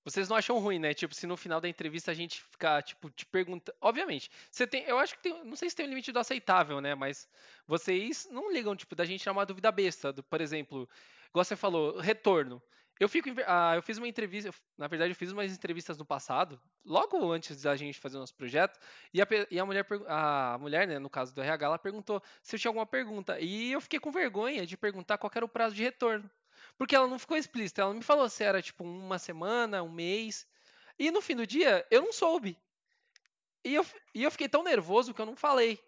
Vocês não acham ruim, né? Tipo, se no final da entrevista a gente ficar, tipo, te pergunta. Obviamente, você tem. Eu acho que tem. Não sei se tem um limite do aceitável, né? Mas vocês não ligam, tipo, da gente tirar uma dúvida besta. Do, por exemplo, igual você falou, retorno. Eu fico. Ah, eu fiz uma entrevista. Na verdade, eu fiz umas entrevistas no passado, logo antes da gente fazer o nosso projeto. E a, e a mulher, a mulher, né, no caso do RH, ela perguntou se eu tinha alguma pergunta. E eu fiquei com vergonha de perguntar qual era o prazo de retorno. Porque ela não ficou explícita. Ela não me falou se era tipo uma semana, um mês. E no fim do dia, eu não soube. E eu, e eu fiquei tão nervoso que eu não falei.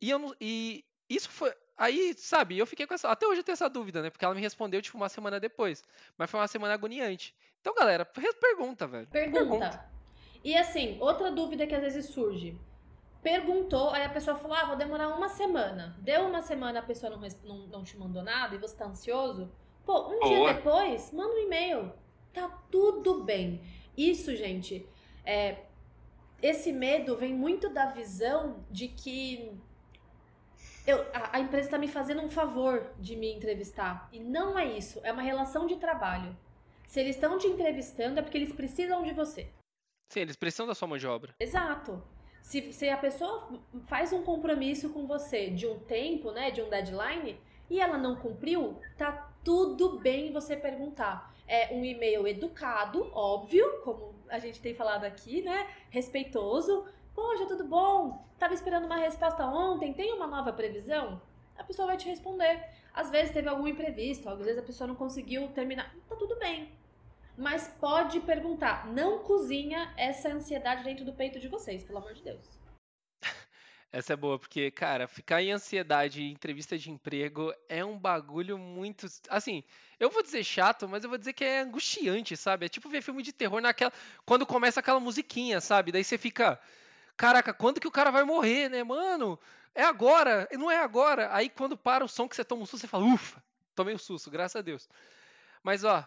E, eu não, e isso foi. Aí, sabe, eu fiquei com essa. Até hoje eu tenho essa dúvida, né? Porque ela me respondeu, tipo, uma semana depois. Mas foi uma semana agoniante. Então, galera, pergunta, velho. Pergunta. pergunta. E assim, outra dúvida que às vezes surge. Perguntou, aí a pessoa falou: Ah, vou demorar uma semana. Deu uma semana, a pessoa não, não, não te mandou nada e você tá ansioso. Pô, um Boa. dia depois, manda um e-mail. Tá tudo bem. Isso, gente, é, esse medo vem muito da visão de que eu, a, a empresa está me fazendo um favor de me entrevistar. E não é isso. É uma relação de trabalho. Se eles estão te entrevistando, é porque eles precisam de você. Sim, eles precisam da sua mão de obra. Exato. Se, se a pessoa faz um compromisso com você de um tempo, né, de um deadline, e ela não cumpriu, tá tudo bem você perguntar. É um e-mail educado, óbvio, como a gente tem falado aqui, né? Respeitoso. Poxa, tudo bom? Tava esperando uma resposta ontem, tem uma nova previsão? A pessoa vai te responder. Às vezes teve algum imprevisto, às vezes a pessoa não conseguiu terminar. Tá tudo bem. Mas pode perguntar. Não cozinha essa ansiedade dentro do peito de vocês, pelo amor de Deus. Essa é boa, porque, cara, ficar em ansiedade em entrevista de emprego é um bagulho muito. Assim, eu vou dizer chato, mas eu vou dizer que é angustiante, sabe? É tipo ver filme de terror naquela. Quando começa aquela musiquinha, sabe? Daí você fica. Caraca, quando que o cara vai morrer, né, mano? É agora, não é agora. Aí quando para o som que você toma um susto, você fala, ufa, tomei um susto, graças a Deus. Mas ó,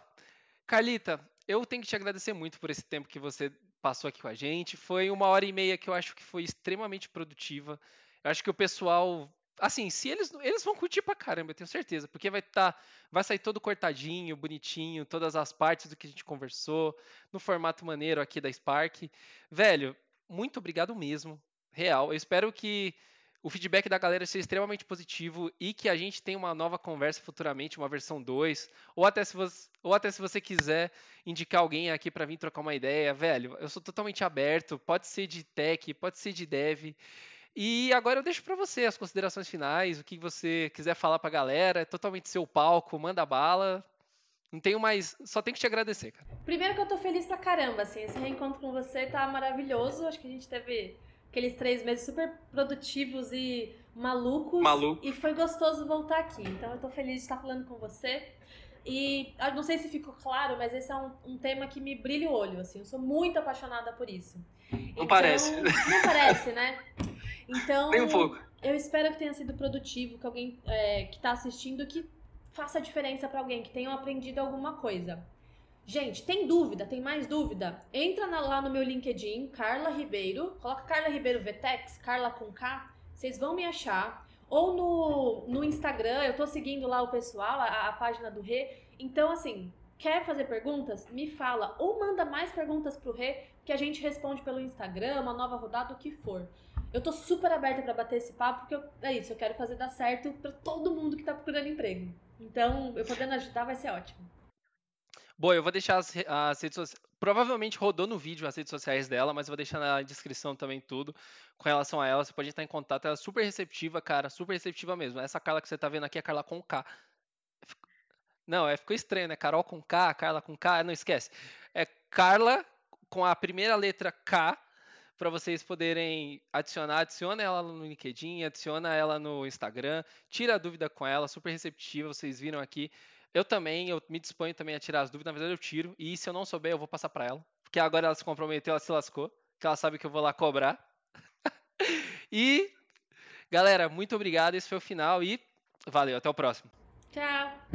Carlita, eu tenho que te agradecer muito por esse tempo que você passou aqui com a gente. Foi uma hora e meia que eu acho que foi extremamente produtiva. Eu acho que o pessoal assim, se eles eles vão curtir pra caramba, eu tenho certeza, porque vai estar tá, vai sair todo cortadinho, bonitinho, todas as partes do que a gente conversou, no formato maneiro aqui da Spark. Velho, muito obrigado mesmo, real. Eu espero que o feedback da galera seja extremamente positivo e que a gente tenha uma nova conversa futuramente, uma versão 2, ou até se você, ou até se você quiser indicar alguém aqui para vir trocar uma ideia, velho, eu sou totalmente aberto, pode ser de tech, pode ser de dev. E agora eu deixo para você as considerações finais, o que você quiser falar para a galera, é totalmente seu palco, manda bala. Não tenho mais, só tenho que te agradecer, cara. Primeiro que eu tô feliz pra caramba, assim, esse reencontro com você tá maravilhoso. Acho que a gente teve aqueles três meses super produtivos e malucos. Maluco. E foi gostoso voltar aqui. Então eu tô feliz de estar falando com você. E não sei se ficou claro, mas esse é um, um, tema que me brilha o olho, assim. Eu sou muito apaixonada por isso. Não então, parece. Não parece, né? Então, Nem um pouco. eu espero que tenha sido produtivo, que alguém é, que está assistindo que faça diferença para alguém, que tenha aprendido alguma coisa. Gente, tem dúvida? Tem mais dúvida? Entra na, lá no meu LinkedIn, Carla Ribeiro, coloca Carla Ribeiro Vetex, Carla com K, vocês vão me achar. Ou no, no Instagram, eu tô seguindo lá o pessoal, a, a página do Rê. Então, assim, quer fazer perguntas? Me fala. Ou manda mais perguntas pro Rê, que a gente responde pelo Instagram, uma nova rodada, o que for. Eu tô super aberta para bater esse papo, porque eu, é isso, eu quero fazer dar certo para todo mundo que tá procurando emprego. Então, eu podendo ajudar vai ser ótimo. Bom, eu vou deixar as, as redes sociais. Provavelmente rodou no vídeo as redes sociais dela, mas eu vou deixar na descrição também tudo com relação a ela. Você pode estar em contato. Ela é super receptiva, cara. Super receptiva mesmo. Essa Carla que você tá vendo aqui é Carla com K. Não, é, ficou estranho, né? Carol com K, Carla com K. Não esquece. É Carla com a primeira letra K para vocês poderem adicionar. Adiciona ela no LinkedIn, adiciona ela no Instagram, tira a dúvida com ela, super receptiva, vocês viram aqui. Eu também, eu me disponho também a tirar as dúvidas, na verdade eu tiro, e se eu não souber, eu vou passar para ela, porque agora ela se comprometeu, ela se lascou, que ela sabe que eu vou lá cobrar. (laughs) e, galera, muito obrigado, esse foi o final e valeu, até o próximo. Tchau!